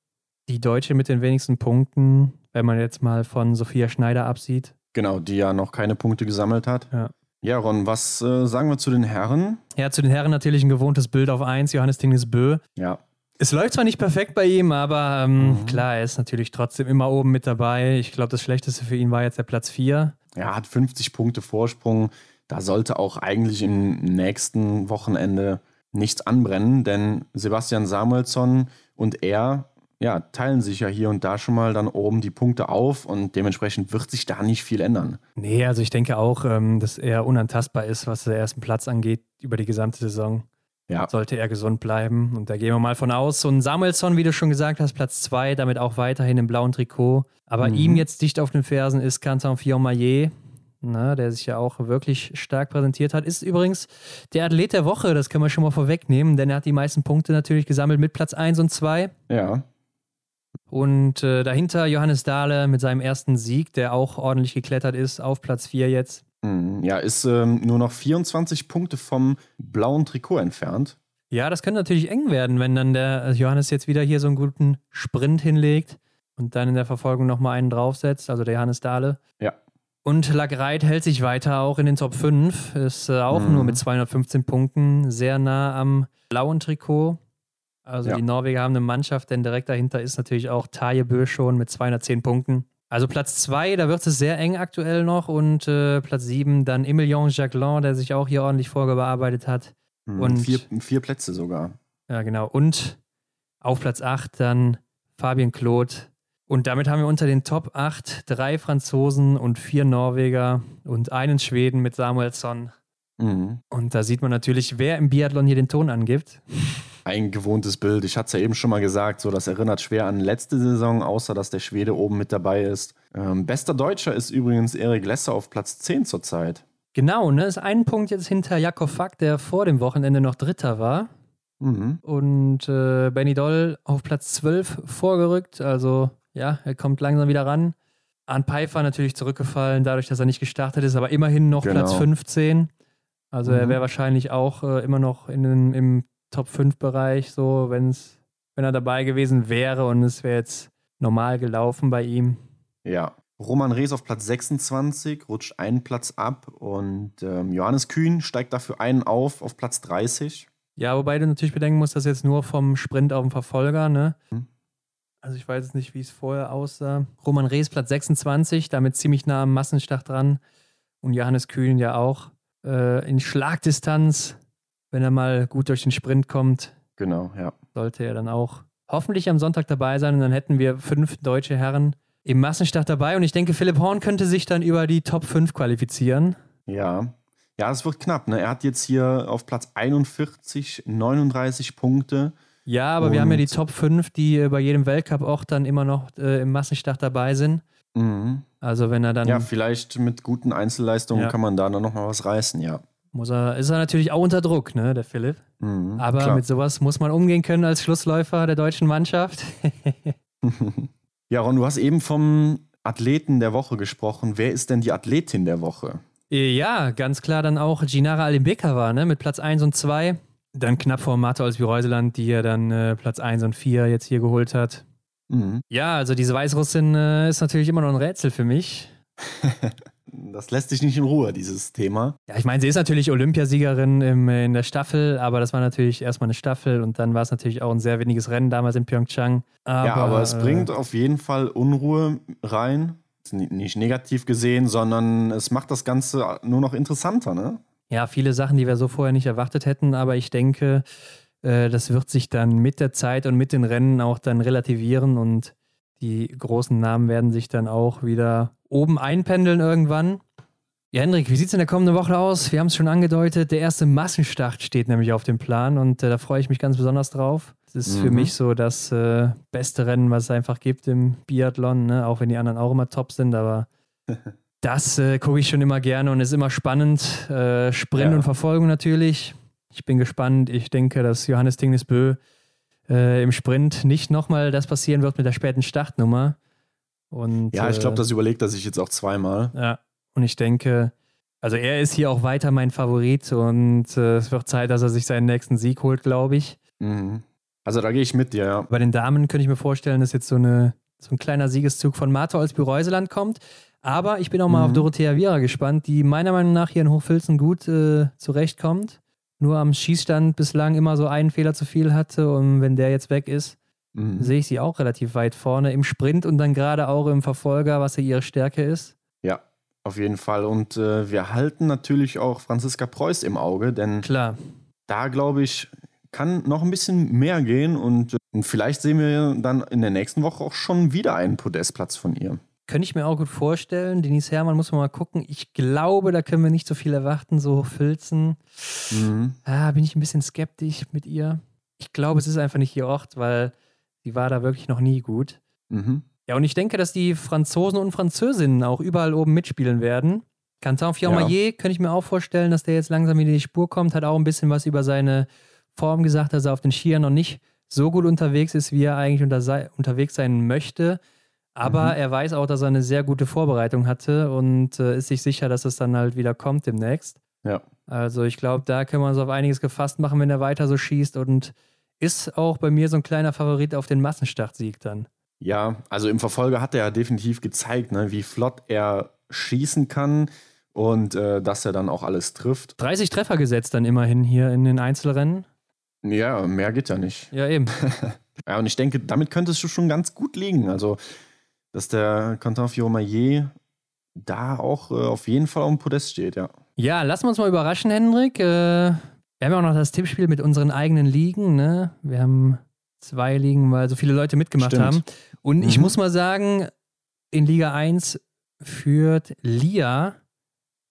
die Deutsche mit den wenigsten Punkten, wenn man jetzt mal von Sophia Schneider absieht.
Genau, die ja noch keine Punkte gesammelt hat. Ja. Ja, Ron, was äh, sagen wir zu den Herren?
Ja, zu den Herren natürlich ein gewohntes Bild auf 1, Johannes Dinges Bö.
Ja.
Es läuft zwar nicht perfekt bei ihm, aber ähm, mhm. klar, er ist natürlich trotzdem immer oben mit dabei. Ich glaube, das Schlechteste für ihn war jetzt der Platz 4.
Er hat 50 Punkte Vorsprung. Da sollte auch eigentlich im nächsten Wochenende nichts anbrennen, denn Sebastian Samuelsson und er ja, teilen sich ja hier und da schon mal dann oben die Punkte auf und dementsprechend wird sich da nicht viel ändern.
Nee, also ich denke auch, ähm, dass er unantastbar ist, was den ersten Platz angeht, über die gesamte Saison. Ja. Sollte er gesund bleiben. Und da gehen wir mal von aus. So ein Samuelsson, wie du schon gesagt hast, Platz zwei, damit auch weiterhin im blauen Trikot. Aber mhm. ihm jetzt dicht auf den Fersen ist Canton Fillon-Maillet, ne, der sich ja auch wirklich stark präsentiert hat. Ist übrigens der Athlet der Woche, das können wir schon mal vorwegnehmen, denn er hat die meisten Punkte natürlich gesammelt mit Platz 1 und 2.
Ja.
Und äh, dahinter Johannes Dahle mit seinem ersten Sieg, der auch ordentlich geklettert ist, auf Platz 4 jetzt.
Mhm. Ja, ist ähm, nur noch 24 Punkte vom blauen Trikot entfernt.
Ja, das könnte natürlich eng werden, wenn dann der Johannes jetzt wieder hier so einen guten Sprint hinlegt und dann in der Verfolgung nochmal einen draufsetzt, also der Johannes Dahle.
Ja.
Und Lagreit hält sich weiter auch in den Top 5, ist äh, auch mhm. nur mit 215 Punkten sehr nah am blauen Trikot. Also ja. die Norweger haben eine Mannschaft, denn direkt dahinter ist natürlich auch Taje Bö schon mit 210 Punkten. Also Platz 2, da wird es sehr eng aktuell noch und äh, Platz 7 dann Emilien Jacquelin, der sich auch hier ordentlich vorgearbeitet hat.
Mhm, und vier, vier Plätze sogar.
Ja, genau. Und auf Platz 8 dann Fabien Claude. Und damit haben wir unter den Top 8 drei Franzosen und vier Norweger und einen Schweden mit Samuelsson. Mhm. Und da sieht man natürlich, wer im Biathlon hier den Ton angibt
ein gewohntes Bild. Ich hatte es ja eben schon mal gesagt, so das erinnert schwer an letzte Saison, außer dass der Schwede oben mit dabei ist. Ähm, bester Deutscher ist übrigens Erik Lesser auf Platz 10 zurzeit.
Genau, ne? Ist ein Punkt jetzt hinter Jakob Fack, der vor dem Wochenende noch Dritter war. Mhm. Und äh, Benny Doll auf Platz 12 vorgerückt. Also ja, er kommt langsam wieder ran. Arne Pfeiffer natürlich zurückgefallen, dadurch, dass er nicht gestartet ist, aber immerhin noch genau. Platz 15. Also mhm. er wäre wahrscheinlich auch äh, immer noch in im Top 5 Bereich, so wenn's, wenn er dabei gewesen wäre und es wäre jetzt normal gelaufen bei ihm.
Ja. Roman Rees auf Platz 26, rutscht einen Platz ab und ähm, Johannes Kühn steigt dafür einen auf, auf Platz 30.
Ja, wobei du natürlich bedenken musst, dass jetzt nur vom Sprint auf den Verfolger, ne? Hm. Also ich weiß jetzt nicht, wie es vorher aussah. Roman Rees Platz 26, damit ziemlich nah am Massenstart dran. Und Johannes Kühn ja auch äh, in Schlagdistanz wenn er mal gut durch den Sprint kommt.
Genau, ja.
Sollte er dann auch hoffentlich am Sonntag dabei sein und dann hätten wir fünf deutsche Herren im Massenstart dabei und ich denke, Philipp Horn könnte sich dann über die Top 5 qualifizieren.
Ja. Ja, es wird knapp. Ne? Er hat jetzt hier auf Platz 41 39 Punkte.
Ja, aber wir haben ja die Top 5, die bei jedem Weltcup auch dann immer noch äh, im Massenstart dabei sind. Mhm. Also wenn er dann.
Ja, vielleicht mit guten Einzelleistungen ja. kann man da dann nochmal was reißen, ja
muss er, ist er natürlich auch unter Druck, ne, der Philipp. Mhm, Aber klar. mit sowas muss man umgehen können als Schlussläufer der deutschen Mannschaft. [laughs]
ja, Ron, du hast eben vom Athleten der Woche gesprochen. Wer ist denn die Athletin der Woche?
Ja, ganz klar dann auch Ginara Alimbekova, ne, mit Platz 1 und 2. Dann knapp vor Marta Olsby-Reuseland, die ja dann äh, Platz 1 und 4 jetzt hier geholt hat. Mhm. Ja, also diese Weißrussin äh, ist natürlich immer noch ein Rätsel für mich. [laughs]
Das lässt sich nicht in Ruhe, dieses Thema.
Ja, ich meine, sie ist natürlich Olympiasiegerin im, in der Staffel, aber das war natürlich erstmal eine Staffel und dann war es natürlich auch ein sehr weniges Rennen damals in Pyeongchang.
Aber, ja, aber es äh, bringt auf jeden Fall Unruhe rein. Nicht negativ gesehen, sondern es macht das Ganze nur noch interessanter, ne?
Ja, viele Sachen, die wir so vorher nicht erwartet hätten, aber ich denke, äh, das wird sich dann mit der Zeit und mit den Rennen auch dann relativieren und die großen Namen werden sich dann auch wieder oben einpendeln irgendwann. Ja, Hendrik, wie sieht es in der kommenden Woche aus? Wir haben es schon angedeutet, der erste Massenstart steht nämlich auf dem Plan und äh, da freue ich mich ganz besonders drauf. Das ist mhm. für mich so das äh, beste Rennen, was es einfach gibt im Biathlon, ne? auch wenn die anderen auch immer top sind, aber [laughs] das äh, gucke ich schon immer gerne und ist immer spannend. Äh, Sprint ja. und Verfolgung natürlich. Ich bin gespannt. Ich denke, dass Johannes Tingnesbö äh, im Sprint nicht nochmal das passieren wird mit der späten Startnummer. Und,
ja, ich glaube, äh, das überlegt er sich jetzt auch zweimal.
Ja, und ich denke, also er ist hier auch weiter mein Favorit und äh, es wird Zeit, dass er sich seinen nächsten Sieg holt, glaube ich.
Mhm. Also da gehe ich mit dir, ja.
Bei den Damen könnte ich mir vorstellen, dass jetzt so, eine, so ein kleiner Siegeszug von Martha Olsby-Reuseland kommt. Aber ich bin auch mal mhm. auf Dorothea Viera gespannt, die meiner Meinung nach hier in Hochfilzen gut äh, zurechtkommt. Nur am Schießstand bislang immer so einen Fehler zu viel hatte und wenn der jetzt weg ist, mhm. sehe ich sie auch relativ weit vorne im Sprint und dann gerade auch im Verfolger, was ja ihre Stärke ist.
Ja, auf jeden Fall. Und äh, wir halten natürlich auch Franziska Preuß im Auge, denn
Klar.
da glaube ich, kann noch ein bisschen mehr gehen und, und vielleicht sehen wir dann in der nächsten Woche auch schon wieder einen Podestplatz von ihr.
Könnte ich mir auch gut vorstellen. Denise Herrmann muss man mal gucken. Ich glaube, da können wir nicht so viel erwarten, so Filzen. Mhm. Ah, bin ich ein bisschen skeptisch mit ihr. Ich glaube, es ist einfach nicht ihr Ort, weil sie war da wirklich noch nie gut. Mhm. Ja, und ich denke, dass die Franzosen und Französinnen auch überall oben mitspielen werden. Quentin Fiormaillet ja. könnte ich mir auch vorstellen, dass der jetzt langsam wieder in die Spur kommt, hat auch ein bisschen was über seine Form gesagt, dass er auf den Skiern noch nicht so gut unterwegs ist, wie er eigentlich unter unterwegs sein möchte. Aber mhm. er weiß auch, dass er eine sehr gute Vorbereitung hatte und äh, ist sich sicher, dass es dann halt wieder kommt demnächst.
Ja.
Also ich glaube, da können wir uns auf einiges gefasst machen, wenn er weiter so schießt und ist auch bei mir so ein kleiner Favorit auf den Massenstartsieg dann.
Ja, also im Verfolger hat er ja definitiv gezeigt, ne, wie flott er schießen kann und äh, dass er dann auch alles trifft.
30 Treffer gesetzt dann immerhin hier in den Einzelrennen.
Ja, mehr geht ja nicht.
Ja, eben. [laughs]
ja, und ich denke, damit könntest du schon ganz gut liegen. Also, dass der Quentin Fiormaillet da auch äh, auf jeden Fall auf dem Podest steht, ja.
Ja, lassen wir uns mal überraschen, Hendrik. Äh, wir haben ja auch noch das Tippspiel mit unseren eigenen Ligen. Ne? Wir haben zwei Ligen, weil so viele Leute mitgemacht Stimmt. haben. Und mhm. ich muss mal sagen, in Liga 1 führt Lia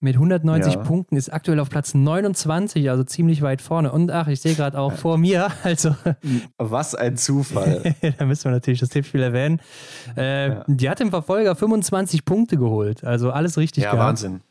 mit 190 ja. Punkten, ist aktuell auf Platz 29, also ziemlich weit vorne. Und ach, ich sehe gerade auch vor mir, also. [laughs]
Was ein Zufall. [laughs]
da müssen wir natürlich das Tippspiel erwähnen. Äh, ja. Die hat im Verfolger 25 Punkte geholt, also alles richtig
ja, gehabt. Wahnsinn.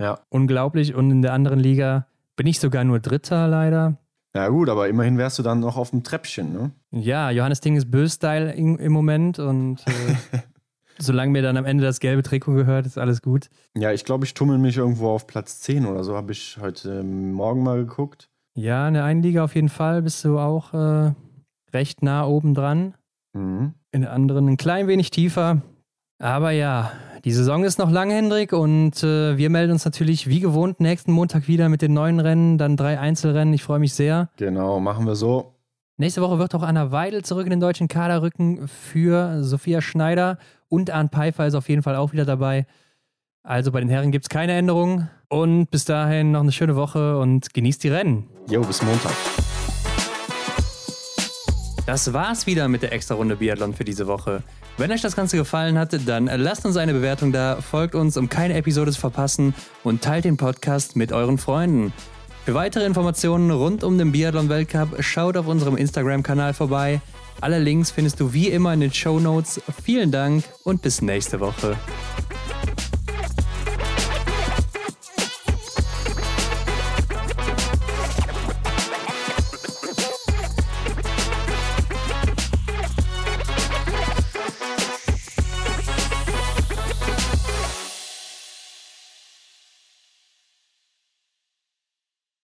Ja.
Unglaublich. Und in der anderen Liga bin ich sogar nur Dritter leider.
Ja, gut, aber immerhin wärst du dann noch auf dem Treppchen, ne?
Ja, Johannes Ding ist Bös-Style im Moment und. Äh, [laughs] Solange mir dann am Ende das gelbe Trikot gehört, ist alles gut.
Ja, ich glaube, ich tummel mich irgendwo auf Platz 10 oder so, habe ich heute Morgen mal geguckt.
Ja, in der einen Liga auf jeden Fall bist du auch äh, recht nah oben dran. Mhm. In der anderen ein klein wenig tiefer. Aber ja, die Saison ist noch lang, Hendrik, und äh, wir melden uns natürlich wie gewohnt nächsten Montag wieder mit den neuen Rennen, dann drei Einzelrennen. Ich freue mich sehr.
Genau, machen wir so.
Nächste Woche wird auch Anna Weidel zurück in den deutschen Kader rücken für Sophia Schneider und Arndt Pfeiffer ist auf jeden Fall auch wieder dabei. Also bei den Herren gibt es keine Änderungen. Und bis dahin noch eine schöne Woche und genießt die Rennen.
Jo, bis Montag.
Das war's wieder mit der Extra-Runde Biathlon für diese Woche. Wenn euch das Ganze gefallen hat, dann lasst uns eine Bewertung da, folgt uns, um keine Episode zu verpassen und teilt den Podcast mit euren Freunden. Für weitere Informationen rund um den Biathlon-Weltcup schaut auf unserem Instagram-Kanal vorbei. Alle Links findest du wie immer in den Show Notes. Vielen Dank und bis nächste Woche.